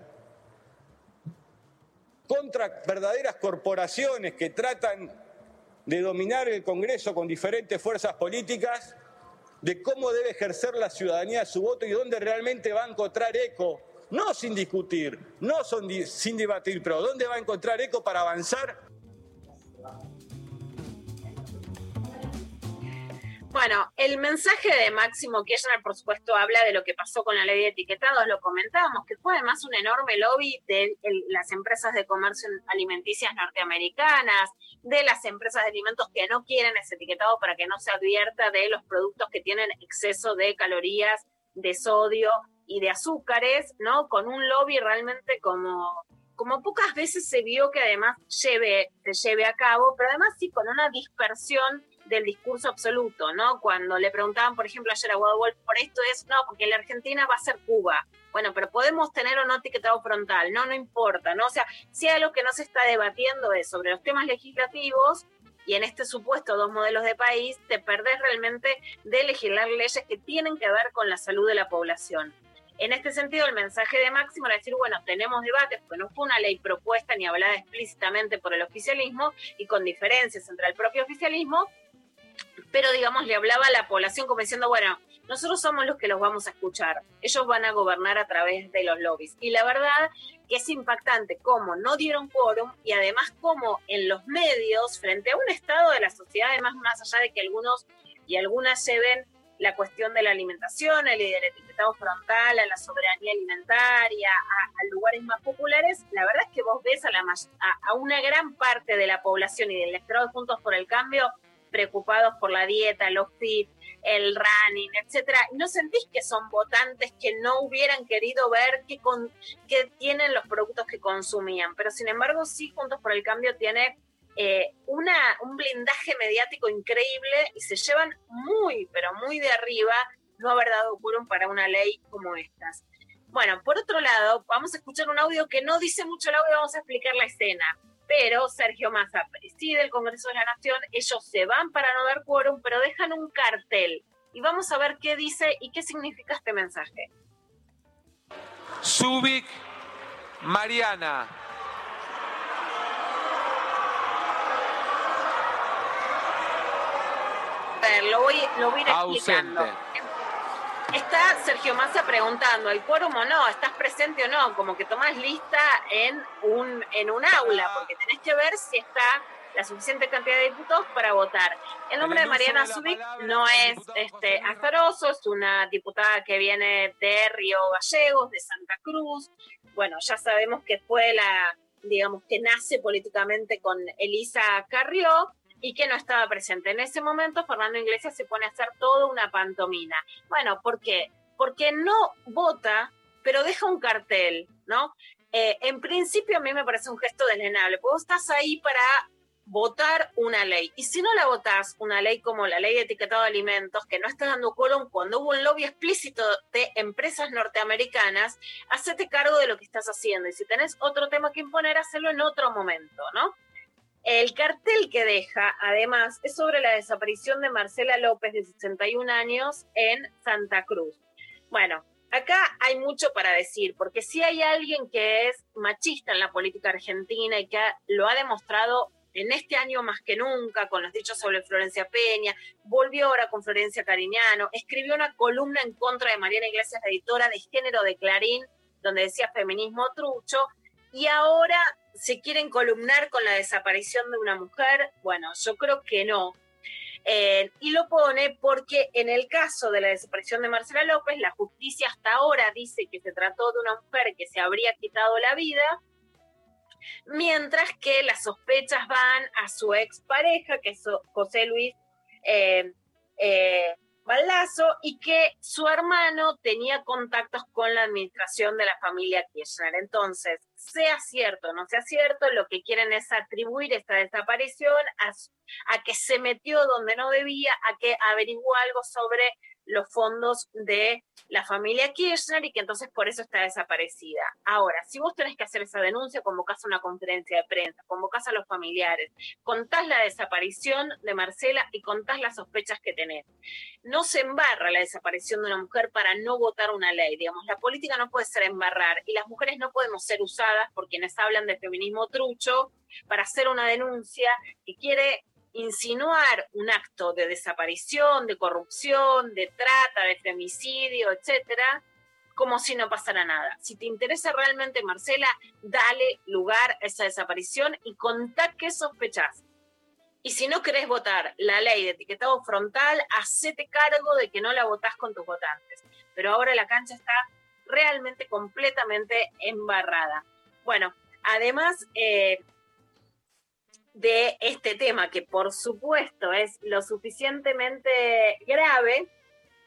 contra verdaderas corporaciones que tratan de dominar el Congreso con diferentes fuerzas políticas, de cómo debe ejercer la ciudadanía su voto y dónde realmente va a encontrar eco, no sin discutir, no son sin debatir, pero dónde va a encontrar eco para avanzar Bueno, el mensaje de Máximo Kirchner, por supuesto, habla de lo que pasó con la ley de etiquetados, lo comentábamos, que fue además un enorme lobby de las empresas de comercio alimenticias norteamericanas, de las empresas de alimentos que no quieren ese etiquetado para que no se advierta de los productos que tienen exceso de calorías, de sodio y de azúcares, ¿no? Con un lobby realmente como como pocas veces se vio que además lleve, se lleve a cabo, pero además sí con una dispersión del discurso absoluto, ¿no? Cuando le preguntaban, por ejemplo, ayer a Wolf por esto es, no, porque la Argentina va a ser Cuba. Bueno, pero podemos tener o no etiquetado frontal, no, no importa, ¿no? O sea, si algo que no se está debatiendo es sobre los temas legislativos y en este supuesto dos modelos de país, te perdés realmente de legislar leyes que tienen que ver con la salud de la población. En este sentido, el mensaje de Máximo era decir, bueno, tenemos debates, porque no fue una ley propuesta ni hablada explícitamente por el oficialismo y con diferencias entre el propio oficialismo, pero digamos, le hablaba a la población como diciendo, bueno, nosotros somos los que los vamos a escuchar, ellos van a gobernar a través de los lobbies. Y la verdad que es impactante cómo no dieron quórum y además cómo en los medios, frente a un estado de la sociedad, además más allá de que algunos y algunas lleven la cuestión de la alimentación, el, etiquetado frontal, a la soberanía alimentaria, a, lugares más populares, la verdad es que vos ves a, la, a, a una gran parte de la población y del electorado Juntos por el Cambio preocupados por la dieta, los fit, el running, etcétera. ¿Y ¿No sentís que son votantes que no hubieran querido ver qué, con, qué tienen los productos que consumían? Pero sin embargo, sí, Juntos por el Cambio tiene eh, una, un blindaje mediático increíble y se llevan muy, pero muy de arriba no haber dado quórum para una ley como estas. Bueno, por otro lado, vamos a escuchar un audio que no dice mucho el audio, vamos a explicar la escena. Pero Sergio Massa preside el Congreso de la Nación, ellos se van para no dar quórum, pero dejan un cartel. Y vamos a ver qué dice y qué significa este mensaje. Zubik Mariana. Ver, lo voy, lo voy a ir explicando. Ausente. Está Sergio Massa preguntando, ¿el quórum o no? ¿Estás presente o no? Como que tomás lista en un, en un aula, porque tenés que ver si está la suficiente cantidad de diputados para votar. El nombre de Mariana Zubik no es este, azaroso, es una diputada que viene de Río Gallegos, de Santa Cruz. Bueno, ya sabemos que fue la, digamos, que nace políticamente con Elisa Carrió y que no estaba presente. En ese momento, Fernando Iglesias se pone a hacer toda una pantomina. Bueno, ¿por qué? Porque no vota, pero deja un cartel, ¿no? Eh, en principio, a mí me parece un gesto deslenable, porque vos estás ahí para votar una ley. Y si no la votás, una ley como la ley de etiquetado de alimentos, que no está dando quórum cuando hubo un lobby explícito de empresas norteamericanas, hacete cargo de lo que estás haciendo. Y si tenés otro tema que imponer, hacelo en otro momento, ¿no? El cartel que deja, además, es sobre la desaparición de Marcela López, de 61 años, en Santa Cruz. Bueno, acá hay mucho para decir, porque si hay alguien que es machista en la política argentina y que lo ha demostrado en este año más que nunca, con los dichos sobre Florencia Peña, volvió ahora con Florencia Cariñano, escribió una columna en contra de Mariana Iglesias, editora de género de Clarín, donde decía feminismo trucho, y ahora se quieren columnar con la desaparición de una mujer. Bueno, yo creo que no. Eh, y lo pone porque en el caso de la desaparición de Marcela López, la justicia hasta ahora dice que se trató de una mujer que se habría quitado la vida, mientras que las sospechas van a su expareja, que es José Luis eh, eh, Baldazo, y que su hermano tenía contactos con la administración de la familia Kirchner. Entonces, sea cierto o no sea cierto, lo que quieren es atribuir esta desaparición a, a que se metió donde no debía, a que averiguó algo sobre los fondos de la familia Kirchner y que entonces por eso está desaparecida. Ahora, si vos tenés que hacer esa denuncia, convocás a una conferencia de prensa, convocás a los familiares, contás la desaparición de Marcela y contás las sospechas que tenés. No se embarra la desaparición de una mujer para no votar una ley. Digamos, la política no puede ser embarrar y las mujeres no podemos ser usadas por quienes hablan de feminismo trucho para hacer una denuncia que quiere insinuar un acto de desaparición, de corrupción, de trata, de femicidio, etcétera, como si no pasara nada. Si te interesa realmente, Marcela, dale lugar a esa desaparición y contá qué sospechás. Y si no querés votar la ley de etiquetado frontal, hacete cargo de que no la votás con tus votantes. Pero ahora la cancha está realmente completamente embarrada. Bueno, además eh, de este tema, que por supuesto es lo suficientemente grave,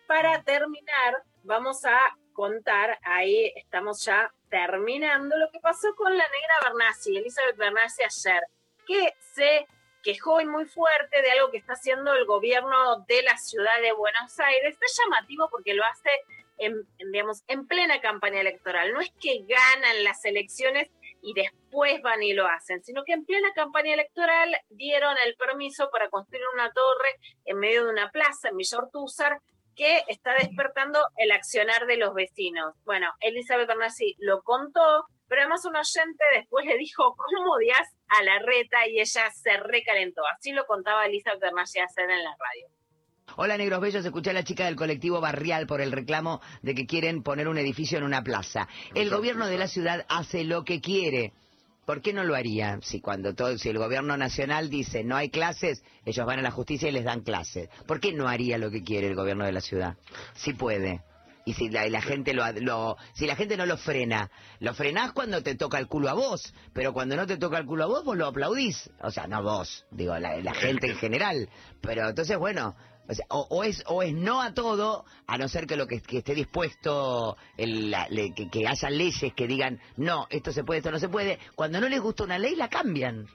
para terminar, vamos a contar, ahí estamos ya terminando, lo que pasó con la negra Bernassi, Elizabeth Bernassi ayer, que se quejó y muy fuerte de algo que está haciendo el gobierno de la ciudad de Buenos Aires. Está llamativo porque lo hace en, digamos, en plena campaña electoral. No es que ganan las elecciones y después van y lo hacen, sino que en plena campaña electoral dieron el permiso para construir una torre en medio de una plaza en Villa Ortúzar que está despertando el accionar de los vecinos. Bueno, Elizabeth Bernassi lo contó, pero además un oyente después le dijo, ¿cómo odias a la reta? Y ella se recalentó. Así lo contaba Elizabeth Bernassi ayer en la radio. Hola Negros Bellos, escuché a la chica del colectivo barrial por el reclamo de que quieren poner un edificio en una plaza. El gobierno de la ciudad hace lo que quiere. ¿Por qué no lo haría? Si cuando todo, si el gobierno nacional dice no hay clases, ellos van a la justicia y les dan clases. ¿Por qué no haría lo que quiere el gobierno de la ciudad? Si puede. Y si la, y la gente lo, lo, si la gente no lo frena, lo frenás cuando te toca el culo a vos, pero cuando no te toca el culo a vos, vos lo aplaudís. O sea, no vos, digo, la, la gente en general. Pero entonces, bueno, o, sea, o, o, es, o es no a todo, a no ser que lo que, esté dispuesto, el, la, le, que, que, haya leyes que digan, no, esto se puede, esto no se puede. Cuando no les gusta una ley, la cambian.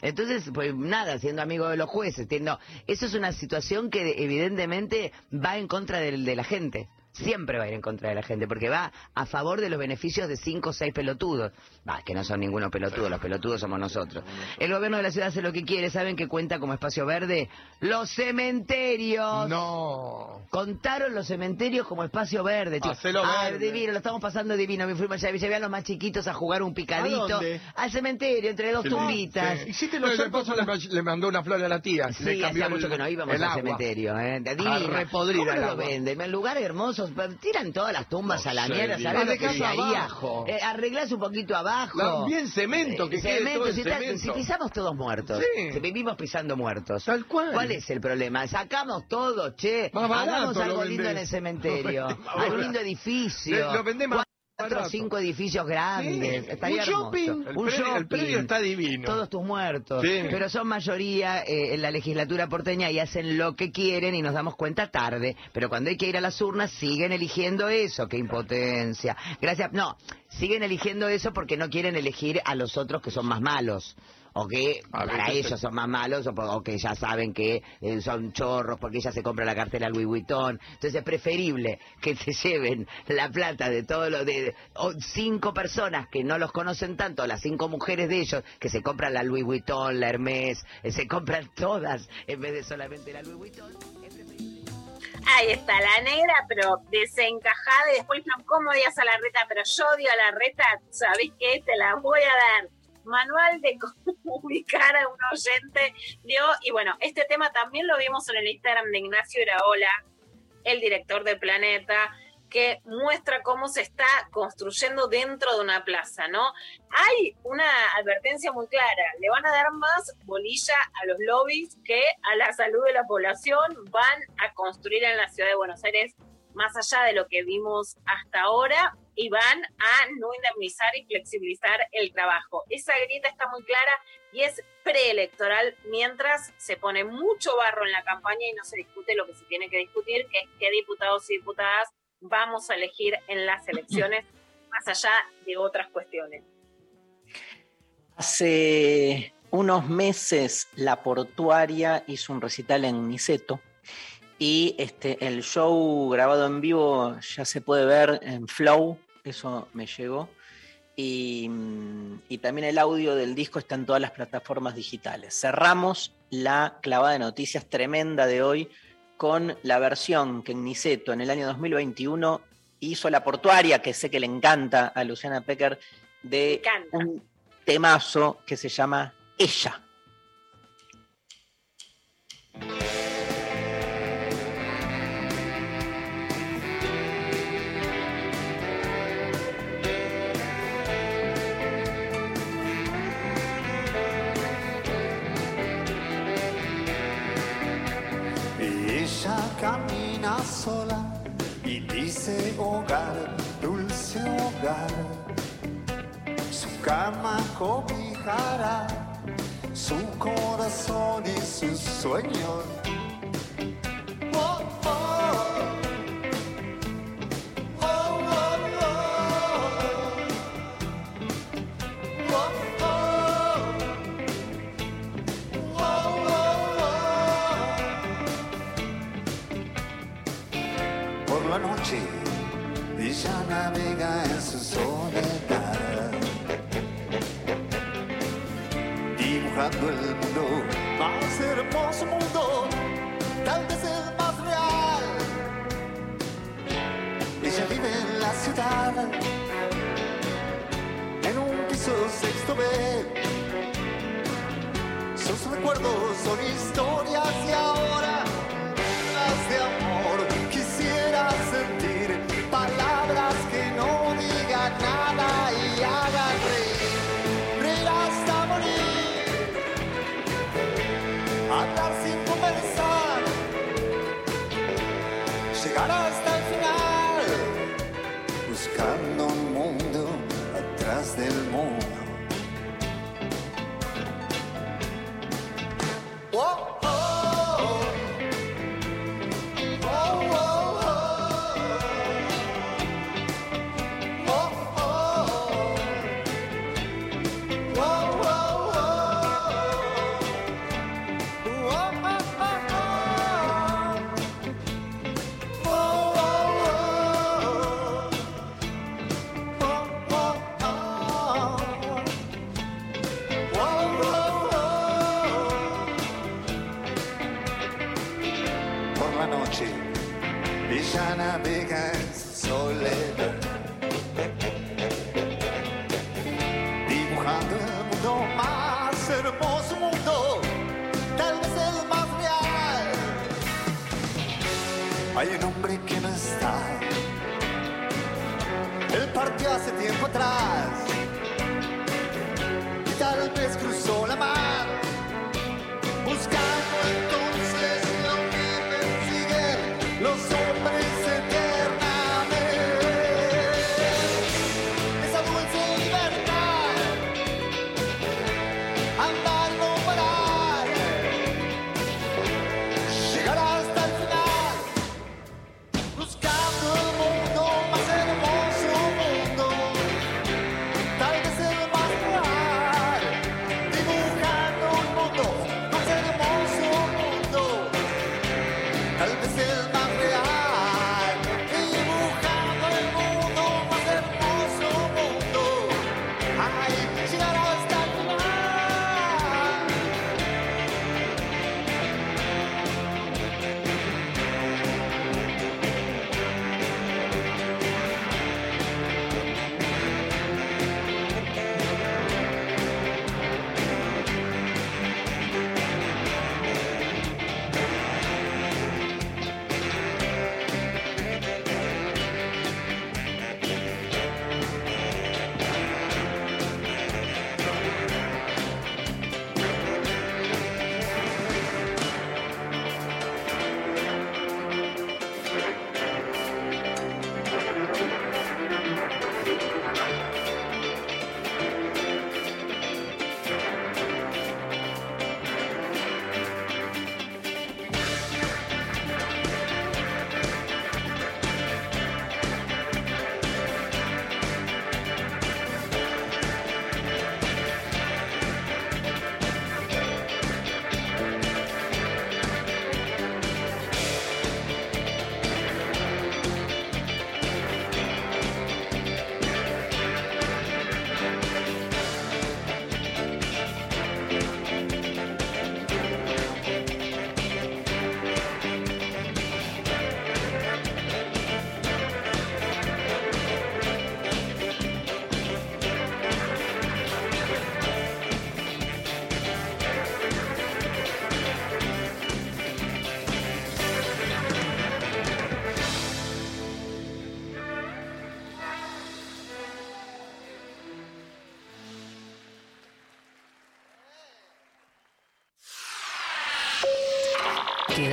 Entonces, pues nada, siendo amigo de los jueces, entiendo. Eso es una situación que evidentemente va en contra de, la gente. Siempre va a ir en contra de la gente, porque va a favor de los beneficios de cinco o seis pelotudos. Va, que no son ninguno pelotudo, los pelotudos somos nosotros. El gobierno de la ciudad hace lo que quiere, ¿saben que cuenta como espacio verde? Los cementerios. No. Contaron los cementerios como espacio verde, chicos. Hacelo Ah, verde. divino, lo estamos pasando divino. Me fui allá, llevé a los más chiquitos a jugar un picadito. ¿A dónde? Al cementerio, entre dos Sí. tumbitas. Sí. Hiciste los de paso le, le mandó una flor a la tía. Sí, le hacía mucho el- que no íbamos el al agua. cementerio. ¿eh? Divino. ¿Cómo el no lo venden? En lugares hermosos. Tiran todas las tumbas No a la mierda. ¿Sabés lo que abajo. Eh, arreglás un poquito abajo. Bien cemento, que quede todo en si, está- cemento. si pisamos todos muertos. Sí. Si vivimos pisando muertos. Tal cual. ¿Cuál es el problema? Sacamos todo, che. Más Hagamos algo lindo en el (laughs) cementerio. Barato. lindo edificio. Lo vendés más Cuatro o cinco edificios grandes. Sí. Estaría Un hermoso. shopping. El predio- el predio está divino. Todos tus muertos. Sí. Pero son mayoría eh, en la legislatura porteña y hacen lo que quieren y nos damos cuenta tarde. Pero cuando hay que ir a las urnas siguen eligiendo eso. Qué impotencia. Gracias. No, siguen eligiendo eso porque no quieren elegir a los otros que son más malos. O que A para veces ellos son más malos o, que ya saben que eh, son chorros porque ella se compra la cartera Louis Vuitton. Entonces es preferible que se (laughs) lleven la plata de todos los de o cinco personas que no los conocen tanto, las cinco mujeres de ellos que se compran la Louis Vuitton, la Hermes, eh, se compran todas en vez de solamente la Louis Vuitton. Ahí está, la negra, pero desencajada. Y después, no, ¿cómo odias a la reta? Pero yo odio a la reta, ¿sabés qué? Te la voy a dar. Manual de cómo (laughs) ubicar a un oyente. Dio, y bueno, este tema también lo vimos en el Instagram de Ignacio Iraola, el director de Planeta, que muestra cómo se está construyendo dentro de una plaza, ¿no? Hay una advertencia muy clara, le van a dar más bolilla a los lobbies que a la salud de la población, van a construir en la ciudad de Buenos Aires más allá de lo que vimos hasta ahora y van a no indemnizar y flexibilizar el trabajo. Esa grieta está muy clara y es preelectoral mientras se pone mucho barro en la campaña y no se discute lo que se tiene que discutir, que es qué diputados y diputadas vamos a elegir en las elecciones, (clears throat) más allá de otras cuestiones. Hace unos meses la portuaria hizo un recital en Niceto y este, el show grabado en vivo ya se puede ver en Flow, eso me llegó. Y, mm, y también el audio del disco está en todas las plataformas digitales. Cerramos la clavada de noticias tremenda de hoy con la versión que Niceto en el año 2021 hizo la portuaria, que sé que le encanta a Luciana Pecker, de un temazo que se llama Ella. Camina sola y dice hogar, dulce hogar. Su cama cobijará su corazón y sus sueños. Oh, oh. Ella navega en su soledad, dibujando el mundo más hermoso mundo,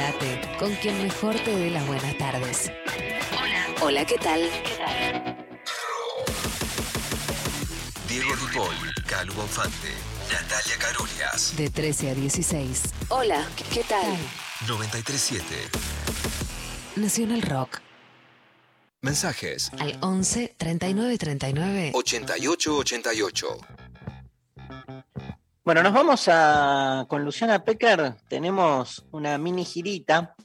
Quédate con quien mejor te dé las buenas tardes. Hola. Hola, ¿qué tal? Diego Ripoll, Calu Bonfante, Natalia Carolias, De 13 a 16. Hola, ¿qué tal? 937. Nacional Rock. Mensajes Al 11 39 39. 8888. Bueno, nos vamos a con Luciana Pecker. Tenemos una mini girita.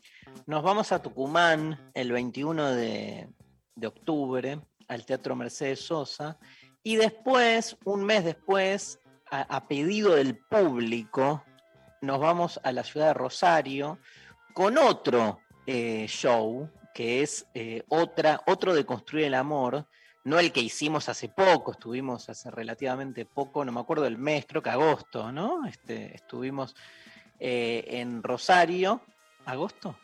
Nos vamos a Tucumán el 21 de, de octubre al Teatro Mercedes Sosa. Y después, un mes después, a, pedido del público, nos vamos a la ciudad de Rosario con otro eh, show que es eh, otra, otro de Construir el Amor, no el que hicimos hace poco, estuvimos hace relativamente poco, no me acuerdo del mes, creo que agosto, ¿no? Este, estuvimos eh, en Rosario. ¿Agosto?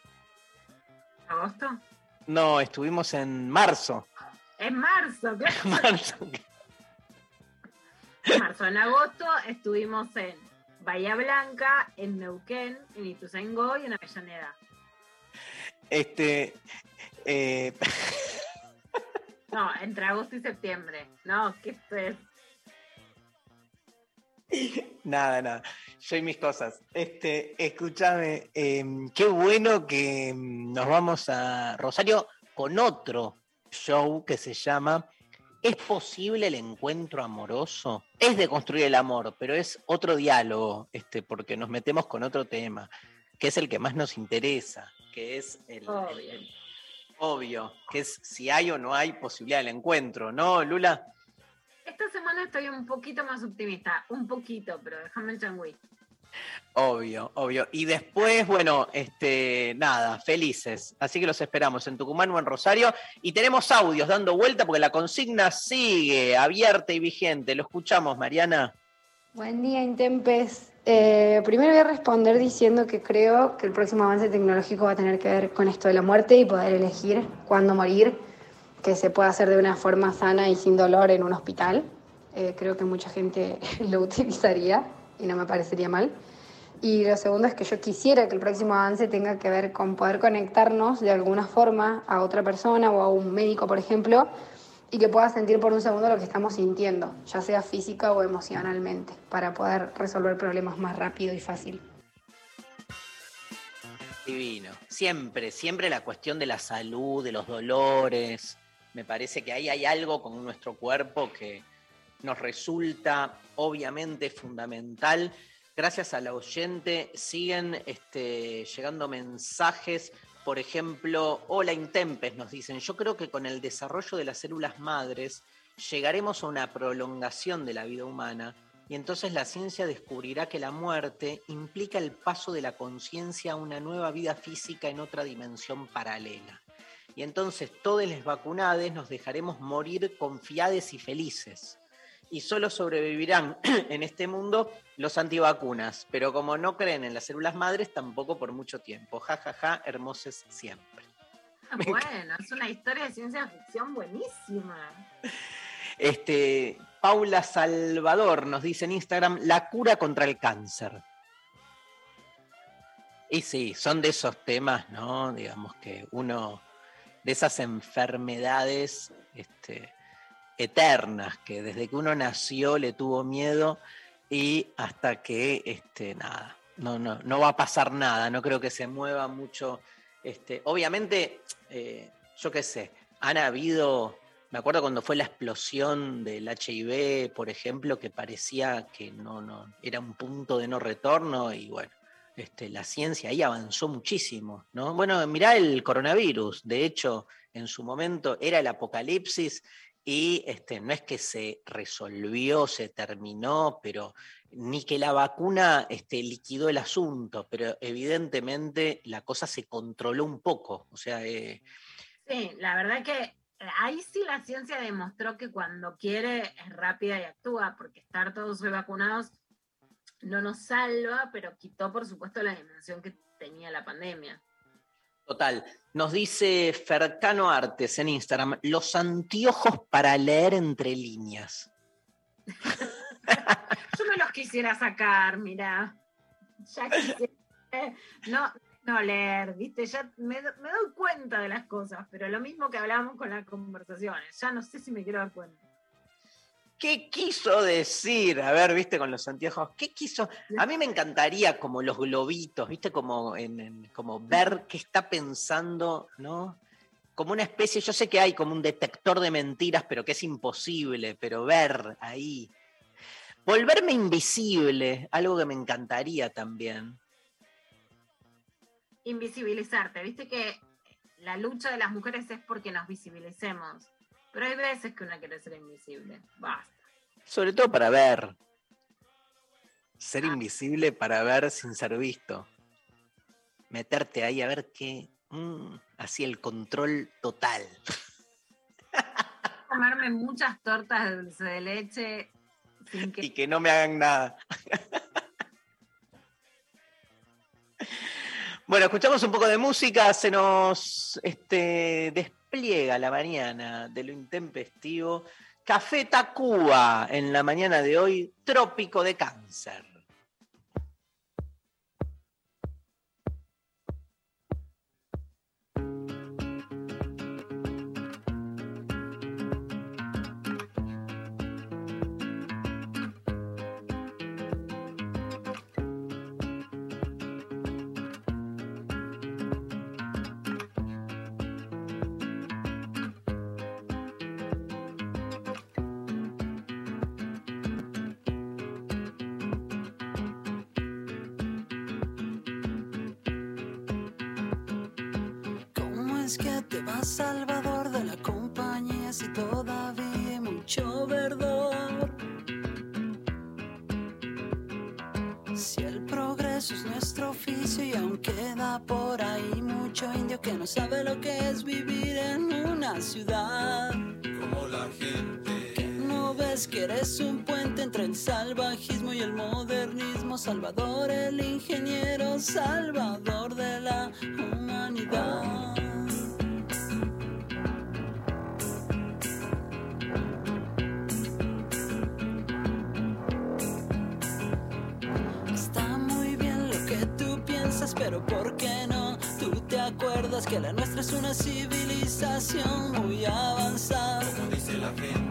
¿Agosto? No, estuvimos en marzo. En marzo, claro. (laughs) marzo. En marzo. En agosto estuvimos en Bahía Blanca, en Neuquén, en Ituzaingó y en Avellaneda. Este, eh, (laughs) No, entre agosto y septiembre. No, que esto es. (laughs) Nada, nada. Yo y mis cosas. Este, escúchame, em, qué bueno que em, nos vamos a Rosario con otro show que se llama ¿Es posible el encuentro amoroso? Es de construir el amor, pero es otro diálogo, este, porque nos metemos con otro tema, que es el que más nos interesa, que es el- obvio, que es si hay o no hay posibilidad del encuentro, ¿no, Lula? Esta semana estoy un poquito más optimista. Un poquito, pero déjame el changüí. Obvio, obvio. Y después, bueno, este, nada, felices. Así que los esperamos en Tucumán o en Rosario. Y tenemos audios dando vuelta porque la consigna sigue abierta y vigente. Lo escuchamos, Mariana. Buen día, Intempes. Eh, primero voy a responder diciendo que creo que el próximo avance tecnológico va a tener que ver con esto de la muerte y poder elegir cuándo morir, que se pueda hacer de una forma sana y sin dolor en un hospital. Eh, creo que mucha gente (laughs) lo utilizaría y no me parecería mal. Y lo segundo es que yo quisiera que el próximo avance tenga que ver con poder conectarnos de alguna forma a otra persona o a un médico, por ejemplo, y que pueda sentir por un segundo lo que estamos sintiendo, ya sea física o emocionalmente, para poder resolver problemas más rápido y fácil. Divino. Siempre, siempre la cuestión de la salud, de los dolores. Me parece que ahí hay algo con nuestro cuerpo que nos resulta obviamente fundamental. Gracias a la oyente siguen este, llegando mensajes. Por ejemplo, hola Intempes, nos dicen, yo creo que con el desarrollo de las células madres llegaremos a una prolongación de la vida humana y entonces la ciencia descubrirá que la muerte implica el paso de la conciencia a una nueva vida física en otra dimensión paralela. Y entonces todos los vacunados nos dejaremos morir confiades y felices. Y solo sobrevivirán (clears throat) en este mundo los antivacunas, pero como no creen en las células madres, tampoco por mucho tiempo. Ja, ja, ja, hermosos siempre. Ah, Bueno, es una historia de ciencia ficción buenísima. Este, Paula Salvador nos dice en Instagram, la cura contra el cáncer. Y sí, son de esos temas, ¿no? Digamos que uno, de esas enfermedades este, eternas, que desde que uno nació le tuvo miedo y hasta que, este, nada, no, no, no va a pasar nada, no creo que se mueva mucho. Este, obviamente, eh, yo qué sé, han habido, me acuerdo cuando fue la explosión del HIV, por ejemplo, que parecía que no, no, era un punto de no retorno y bueno, este, la ciencia ahí avanzó muchísimo, ¿no? Bueno, mirá el coronavirus, de hecho, en su momento era el apocalipsis y este, no es que se resolvió, se terminó, pero ni que la vacuna este, liquidó el asunto, pero evidentemente la cosa se controló un poco. O sea, eh, Sí, la verdad que ahí sí la ciencia demostró que cuando quiere es rápida y actúa, porque estar todos vacunados no nos salva, pero quitó, por supuesto, la dimensión que tenía la pandemia. Total. Nos dice Fercano Artes en Instagram, los anteojos para leer entre líneas. (laughs) Yo me los quisiera sacar, mira. Ya quisiera. No, no leer, ¿viste? Ya me, me doy cuenta de las cosas, pero lo mismo que hablábamos con las conversaciones. Ya no sé si me quiero dar cuenta. ¿Qué quiso decir? A ver, viste, con los anteojos. ¿Qué quiso? A mí me encantaría como los globitos, viste, como, como ver qué está pensando, ¿no? Como una especie, yo sé que hay como un detector de mentiras, pero que es imposible, pero ver ahí. Volverme invisible, algo que me encantaría también. Invisibilizarte, viste que la lucha de las mujeres es porque nos visibilicemos. Pero hay veces que uno quiere ser invisible. Basta. Sobre todo para ver. Ser invisible para ver sin ser visto. Meterte ahí a ver qué. mm, así el control total. (laughs) Comerme muchas tortas de dulce de leche sin que Y que no me hagan nada. (laughs) Bueno, escuchamos un poco de música, se nos este, despliega la mañana de lo intempestivo. Café Tacuba en la mañana de hoy, trópico de cáncer. Salvador, el ingeniero, salvador de la humanidad. Está muy bien lo que tú piensas, pero ¿por qué no? Tú te acuerdas que la nuestra es una civilización muy avanzada. Como dice la gente.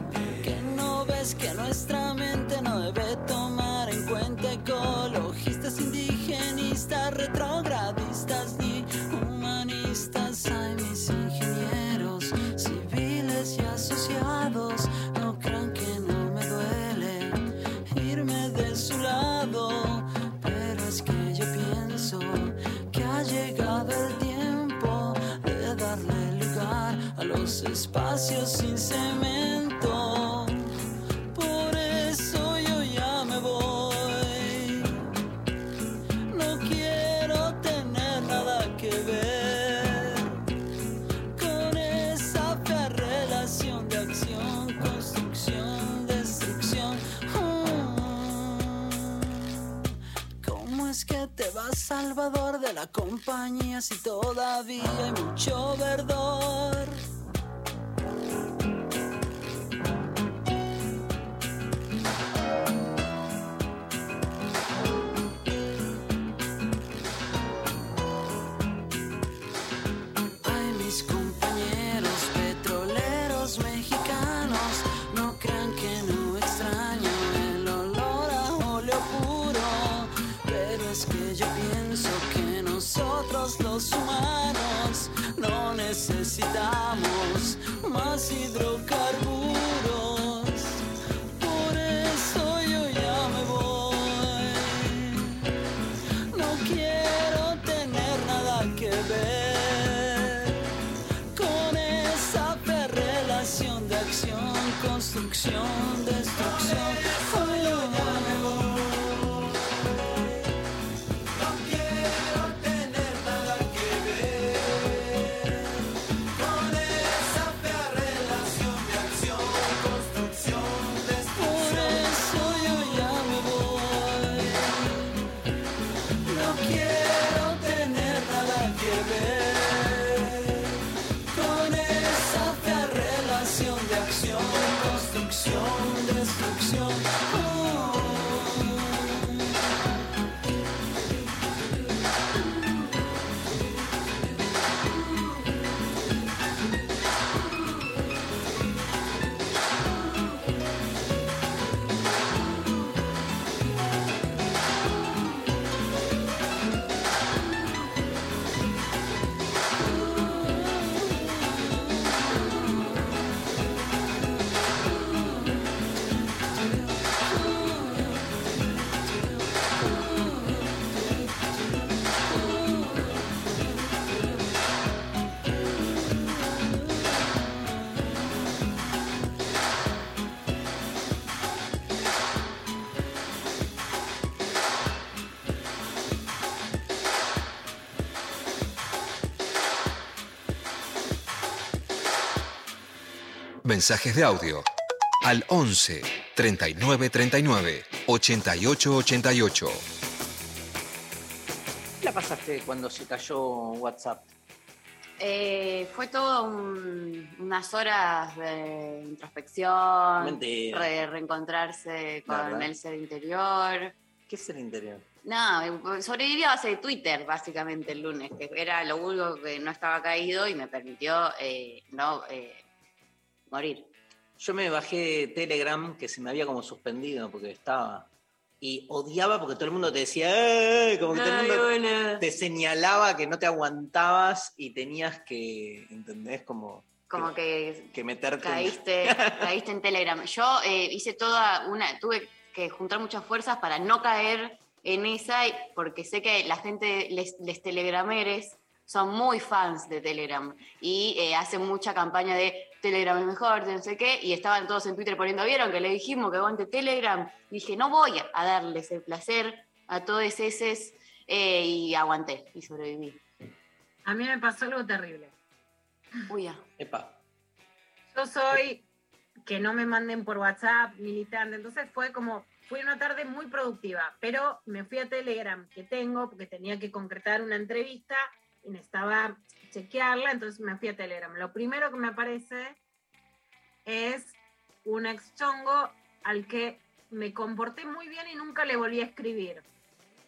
Mensajes de audio al 11 39 39 88 88. ¿Qué la pasaste cuando se cayó WhatsApp? Eh, fue todo un- unas horas de introspección, Mentira. re- reencontrarse con ¿Verdad? el ser interior. ¿Qué es el interior? No, eh, sobreviví a base de Twitter, básicamente, el lunes, que era lo único que no estaba caído y me permitió eh, no eh, morir. Yo me bajé Telegram, que se me había como suspendido porque estaba. Y odiaba porque todo el mundo te decía, "Eh", como que todo el Ay, mundo bueno. te señalaba que no te aguantabas y tenías que, ¿entendés? Como Como que que meterte. en- caíste, (laughs) caíste en Telegram. Yo eh, hice toda una, tuve que juntar muchas fuerzas para no caer en esa, porque sé que la gente, les, les telegrameres, son muy fans de Telegram y eh, hacen mucha campaña de Telegram es mejor, no sé qué, y estaban todos en Twitter poniendo, ¿vieron que le dijimos que aguante Telegram? Y dije, no voy a darles el placer a todos esos eh, y aguanté y sobreviví. A mí me pasó algo terrible. Uy, ya. Epa. Yo soy que no me manden por WhatsApp, militante, entonces fue como, fue una tarde muy productiva, pero me fui a Telegram que tengo porque tenía que concretar una entrevista y necesitaba chequearla, entonces me fui a Telegram. Lo primero que me aparece es un ex chongo al que me comporté muy bien y nunca le volví a escribir.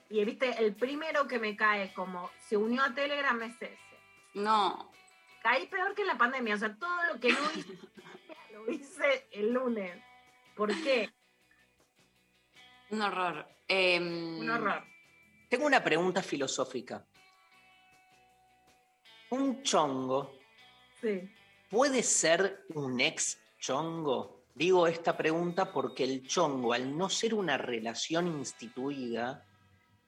Y viste, el primero que me cae como se unió a Telegram es ese. No. Caí peor que en la pandemia, o sea, todo lo que no hice, (laughs) lo hice el lunes. ¿Por qué? Un horror. Em, Un horror. Tengo una pregunta filosófica. ¿Un chongo Sí. puede ser un ex chongo? Digo esta pregunta porque el chongo, al no ser una relación instituida,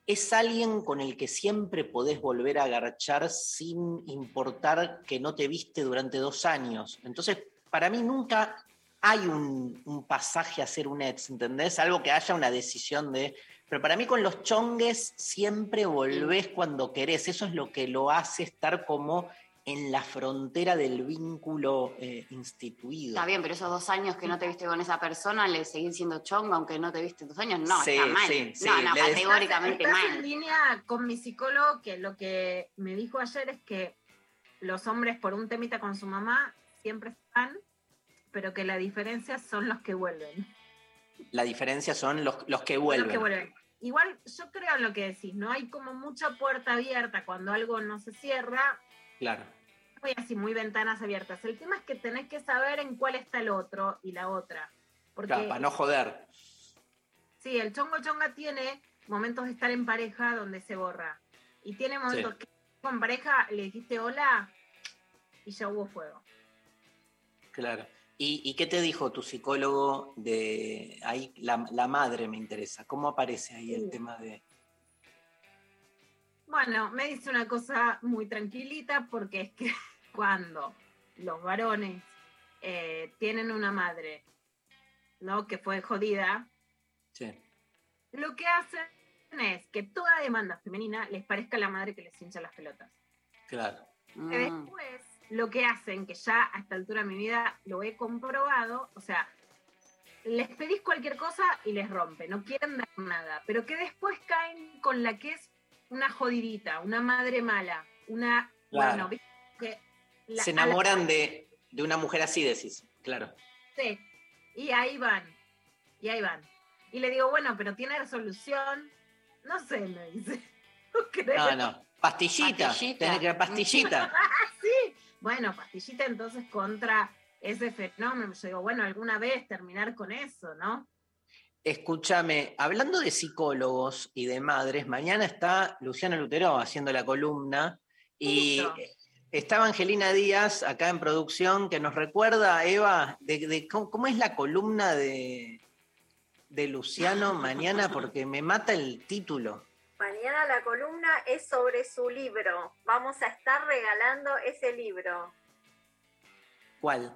es alguien con el que siempre podés volver a agarchar sin importar que no te viste durante dos años. Entonces, para mí nunca hay un, un pasaje a ser un ex, ¿entendés? Algo que haya una decisión de... Pero para mí con los chongues siempre volvés cuando querés. Eso es lo que lo hace estar como en la frontera del vínculo eh, instituido. Está bien, pero esos dos años que no te viste con esa persona, le seguís siendo chongo aunque no te viste dos años. No, Sí, está mal. sí, sí, no, no, categóricamente Estás mal. en línea con mi psicólogo que lo que me dijo ayer es que los hombres por un temita con su mamá siempre están, pero que la diferencia son los que vuelven. La diferencia son los, los que Los vuelven. que vuelven. Igual yo creo en lo que decís, ¿no? Hay como mucha puerta abierta cuando algo no se cierra, Claro. muy así, muy ventanas abiertas. El tema es que tenés que saber en cuál está el otro y la otra. Porque Claro, para no joder. Sí, el chongo chonga tiene momentos de estar en pareja donde se borra. Y tiene momentos Sí. que con pareja le dijiste hola y ya hubo fuego. Claro. ¿Y, y qué te dijo tu psicólogo de ahí? La, la madre me interesa. ¿Cómo aparece ahí el tema de. Bueno, me dice una cosa muy tranquilita porque es que (laughs) cuando los varones eh, tienen una madre, ¿no? Que fue jodida, Sí. lo que hacen es que toda demanda femenina les parezca a la madre que les hincha las pelotas. Claro. Que Mm. después lo que hacen, que ya a esta altura de mi vida lo he comprobado, o sea, les pedís cualquier cosa y les rompe, no quieren dar nada, pero que después caen con la que es una jodidita, una madre mala, una... Claro. Bueno, ¿viste? Que la- Se la- enamoran de, de una mujer así, decís. Claro. Sí, y ahí van, y ahí van. Y le digo, bueno, pero tiene resolución. No sé, me dice. (laughs) No. No, no. Pastillita. Pastillita. Tenés que pastillita. (laughs) sí, bueno, pastillita entonces contra ese fenómeno. Yo digo, bueno, alguna vez terminar con eso, ¿no? Escúchame, hablando de psicólogos y de madres, mañana está Luciana Lutero haciendo la columna y Justo. estaba Angelina Díaz acá en producción que nos recuerda, Eva, de, de cómo, cómo es la columna de, de Luciano mañana, porque me mata el título. Mañana la columna es sobre su libro. Vamos a estar regalando ese libro. ¿Cuál?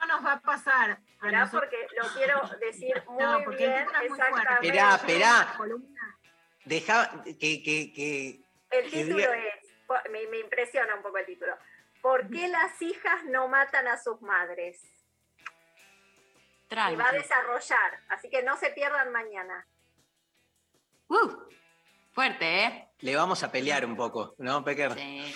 No nos va a pasar. Esperá porque lo quiero (laughs) decir muy No, porque bien, exactamente. Esperá, esperá. La columna. Deja que, que, que- El que título diga- es, me, me impresiona un poco el título. ¿Por qué las hijas no matan a sus madres? Y va a desarrollar, así que no se pierdan mañana. Uh, fuerte, ¿eh? le vamos a pelear un poco, ¿no, Pecker? Sí.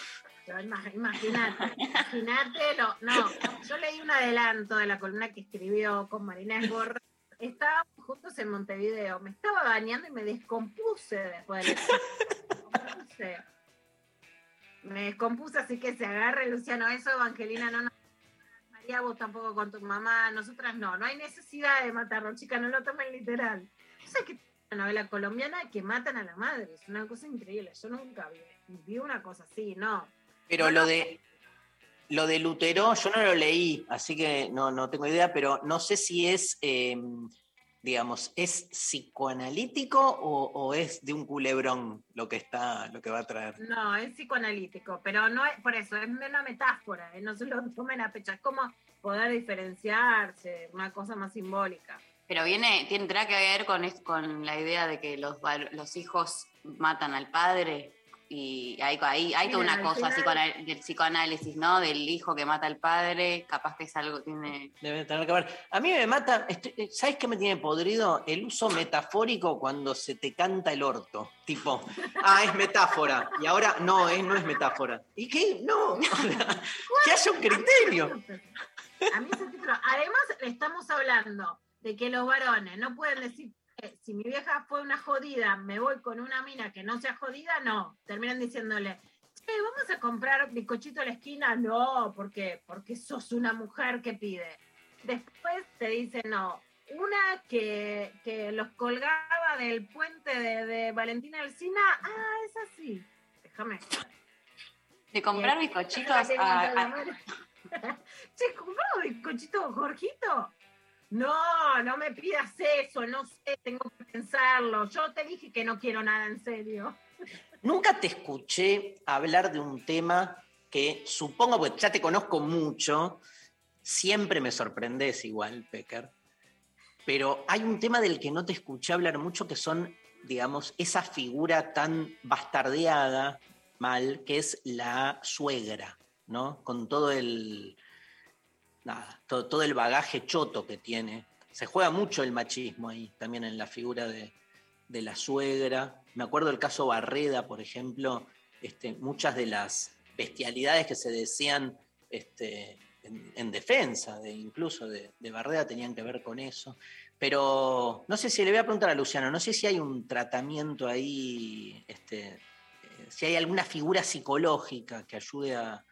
Imagínate, imagínate, lo- no, yo leí un adelanto de la columna que escribió con Marina Esborra. Estábamos juntos en Montevideo, me estaba bañando y me descompuse después del descompuse. Me descompuse, así que se agarre Luciano eso, Evangelina, no, no. María, vos tampoco con tu mamá, nosotras no, no hay necesidad de matarlo, chicas, no lo tomen literal. ¿Sabes que una novela colombiana que matan a la madre? Es una cosa increíble, yo nunca vi, vi una cosa así, no. Pero No, lo no. de lo de Lutero, yo no lo leí, así que no, no tengo idea, pero no sé si es, eh, digamos, ¿es psicoanalítico o, o es de un culebrón lo que está, lo que va a traer? No, es psicoanalítico, pero no es, por eso, es una metáfora, ¿eh? no se lo tomen a pecho, es como poder diferenciarse, una cosa más simbólica. Pero viene, tendrá que ver con, es- con la idea de que los, los hijos matan al padre. Y hay, hay, hay toda una cosa psicoanal- del psicoanálisis, ¿no? Del hijo que mata al padre, capaz que es algo, tiene... Debe tener que ver. A mí me mata, estoy- eh, ¿sabes qué me tiene podrido? El uso metafórico cuando se te canta el orto. Tipo, ah, es metáfora. Y ahora, no, es, no es metáfora. ¿Y qué? No. (laughs) que haya un criterio. (laughs) A mí ese título. Además, le estamos hablando de que los varones no pueden decir que si mi vieja fue una jodida, me voy con una mina que no sea jodida, no. Terminan diciéndole, che, vamos a comprar bizcochito a la esquina. No, porque porque sos una mujer que pide. Después te dicen, no. Una que, que los colgaba del puente de, de Valentina Alcina, ah, es así. Déjame. De comprar bizcochitos (laughs) a- a-. (laughs) Che, ¿compramos bizcochito, Jorgito? No, no me pidas eso, no sé, tengo que pensarlo. Yo te dije que no quiero nada en serio. Nunca te escuché hablar de un tema que supongo, porque ya te conozco mucho, siempre me sorprendes igual, Pecker, pero hay un tema del que no te escuché hablar mucho que son, digamos, esa figura tan bastardeada, mal, que es la suegra, ¿no? Con todo el, nada, todo, el bagaje choto que tiene. Se juega mucho el machismo ahí, también en la figura de, de la suegra. Me acuerdo el caso Barreda, por ejemplo, este, muchas de las bestialidades que se decían este, en, en defensa de incluso de, de Barreda tenían que ver con eso. Pero no sé si le voy a preguntar a Luciano, no sé si hay un tratamiento ahí, este, eh, si hay alguna figura psicológica que ayude a,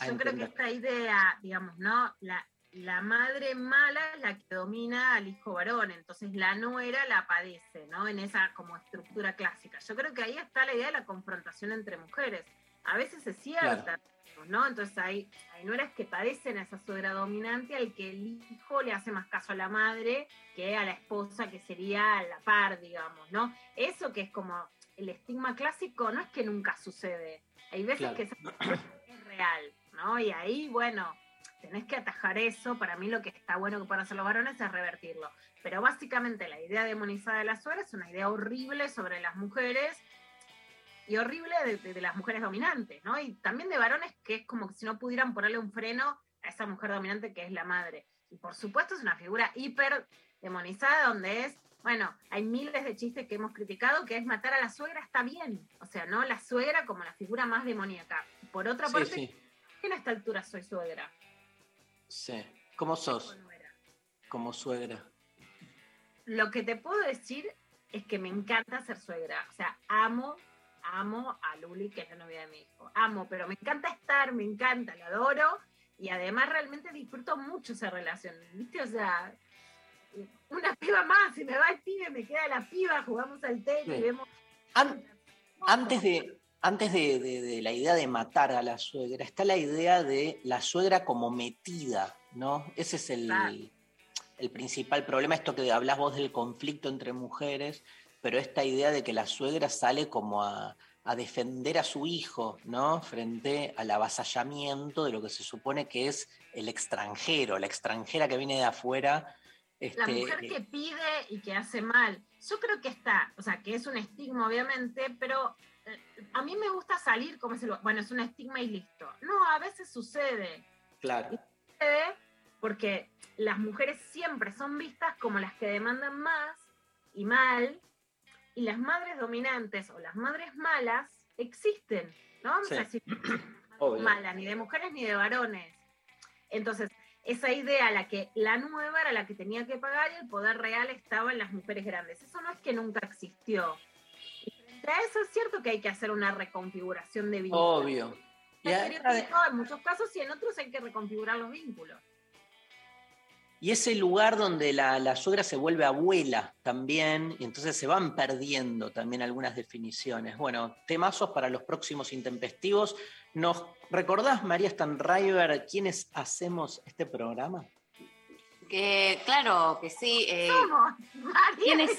No, yo creo que esta idea, digamos, ¿no? La, la madre mala es la que domina al hijo varón, entonces la nuera la padece, ¿no? En esa como estructura clásica. Yo creo que ahí está la idea de la confrontación entre mujeres. A veces es cierta, ¿no? Entonces hay, hay nueras que padecen a esa suegra dominante al que el hijo le hace más caso a la madre que a la esposa, que sería la par, digamos, ¿no? Eso que es como el estigma clásico, no es que nunca sucede. Hay veces Claro. que esa es ¿no? Y ahí, bueno, tenés que atajar eso. Para mí lo que está bueno que puedan hacer los varones es revertirlo. Pero básicamente la idea demonizada de la suegra es una idea horrible sobre las mujeres y horrible de, de- de las mujeres dominantes, ¿no? Y también de varones que es como si no pudieran ponerle un freno a esa mujer dominante que es la madre. Y por supuesto es una figura hiper demonizada donde es, bueno, hay miles de chistes que hemos criticado que es matar a la suegra está bien. O sea, ¿no? La suegra como la figura más demoníaca. Por otra Sí, parte, sí. en esta altura soy suegra. Sí. ¿Cómo sos? Como suegra. Lo que te puedo decir es que me encanta ser suegra. O sea, amo, amo a Luli, que es la novia de mi hijo. Amo, pero me encanta estar, me encanta, la adoro. Y además realmente disfruto mucho esa relación. ¿Viste? O sea, una piba más, si me va el pibe, me queda la piba, jugamos al tenis, Sí. vemos. An- antes de, antes de, de- de la idea de matar a la suegra, está la idea de la suegra como metida, ¿no? Ese es el, el principal problema, esto que hablas vos del conflicto entre mujeres, pero esta idea de que la suegra sale como a, a defender a su hijo, ¿no? Frente al avasallamiento de lo que se supone que es el extranjero, la extranjera que viene de afuera. La este, mujer que pide y que hace mal. Yo creo que está, o sea, que es un estigma, obviamente, pero eh, a mí me gusta salir como ese lugar. Bueno, es un estigma y listo. No, a veces sucede. Claro. Sucede porque las mujeres siempre son vistas como las que demandan más y mal, y las madres dominantes o las madres malas existen. No vamos Sí. a (clears throat) decir malas, ni de mujeres ni de varones. Entonces, esa idea, la que la nueva era la que tenía que pagar y el poder real estaba en las mujeres grandes. Eso no es que nunca existió. Eso es cierto que hay que hacer una reconfiguración de vínculos. Obvio. En muchos casos y en otros hay que reconfigurar los vínculos. Y ese lugar donde la, la suegra se vuelve abuela también, y entonces se van perdiendo también algunas definiciones. Bueno, temazos para los próximos intempestivos. ¿Nos recordás, María Stanriver, quiénes hacemos este programa? Que, claro que sí. eh, ¿quiénes,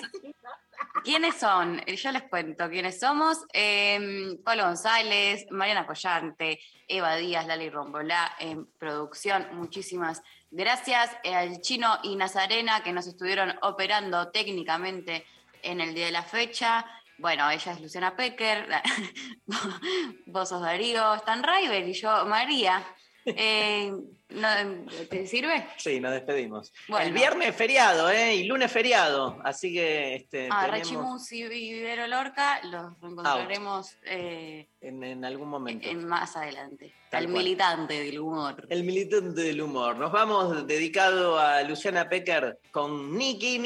¿Quiénes son? Eh, Yo les cuento quiénes somos. Eh, González, Mariana Collante, Eva Díaz, Lali Rombolá, en producción, muchísimas Gracias eh, al chino y Nazarena que nos estuvieron operando técnicamente en el día de la fecha. Bueno, ella es Luciana Pecker, (laughs) vos sos Darío Stanriver y yo María. Eh, ¿no- ¿Te sirve? Sí, nos despedimos. Bueno. El viernes es feriado, ¿eh? Y lunes feriado. Así que este, Ah, tenemos y Vivero Lorca los encontraremos eh, en, en algún momento. en- más adelante. Tal el cual. militante del humor. El militante del humor. Nos vamos dedicado a Luciana Pecker con Nicky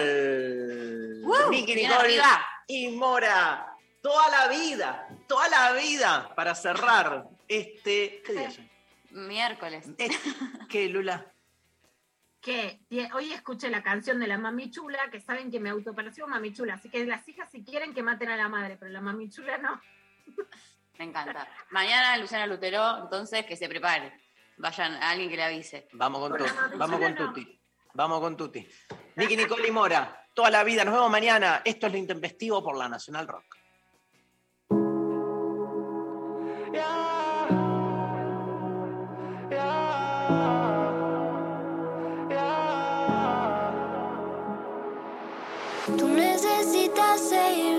Nicole. ¡Woo! Nicky Nicole y Mora. Toda la vida, toda la vida para cerrar este. ¿Qué (laughs) día? Miércoles. ¿Qué, Lula? que hoy escuché la canción de la mami chula, que saben que me autopercibo mami chula, así que las hijas si quieren que maten a la madre, pero la mami chula no. Me encanta. Mañana Luciana Lutero, entonces que se prepare. Vayan a alguien que le avise. Vamos con Por Tuti. Vamos con no. Tuti. Vamos con Tuti. Nicky Nicole y Mora. Toda la vida. Nos vemos mañana. Esto es lo intempestivo por la Nacional Rock. I say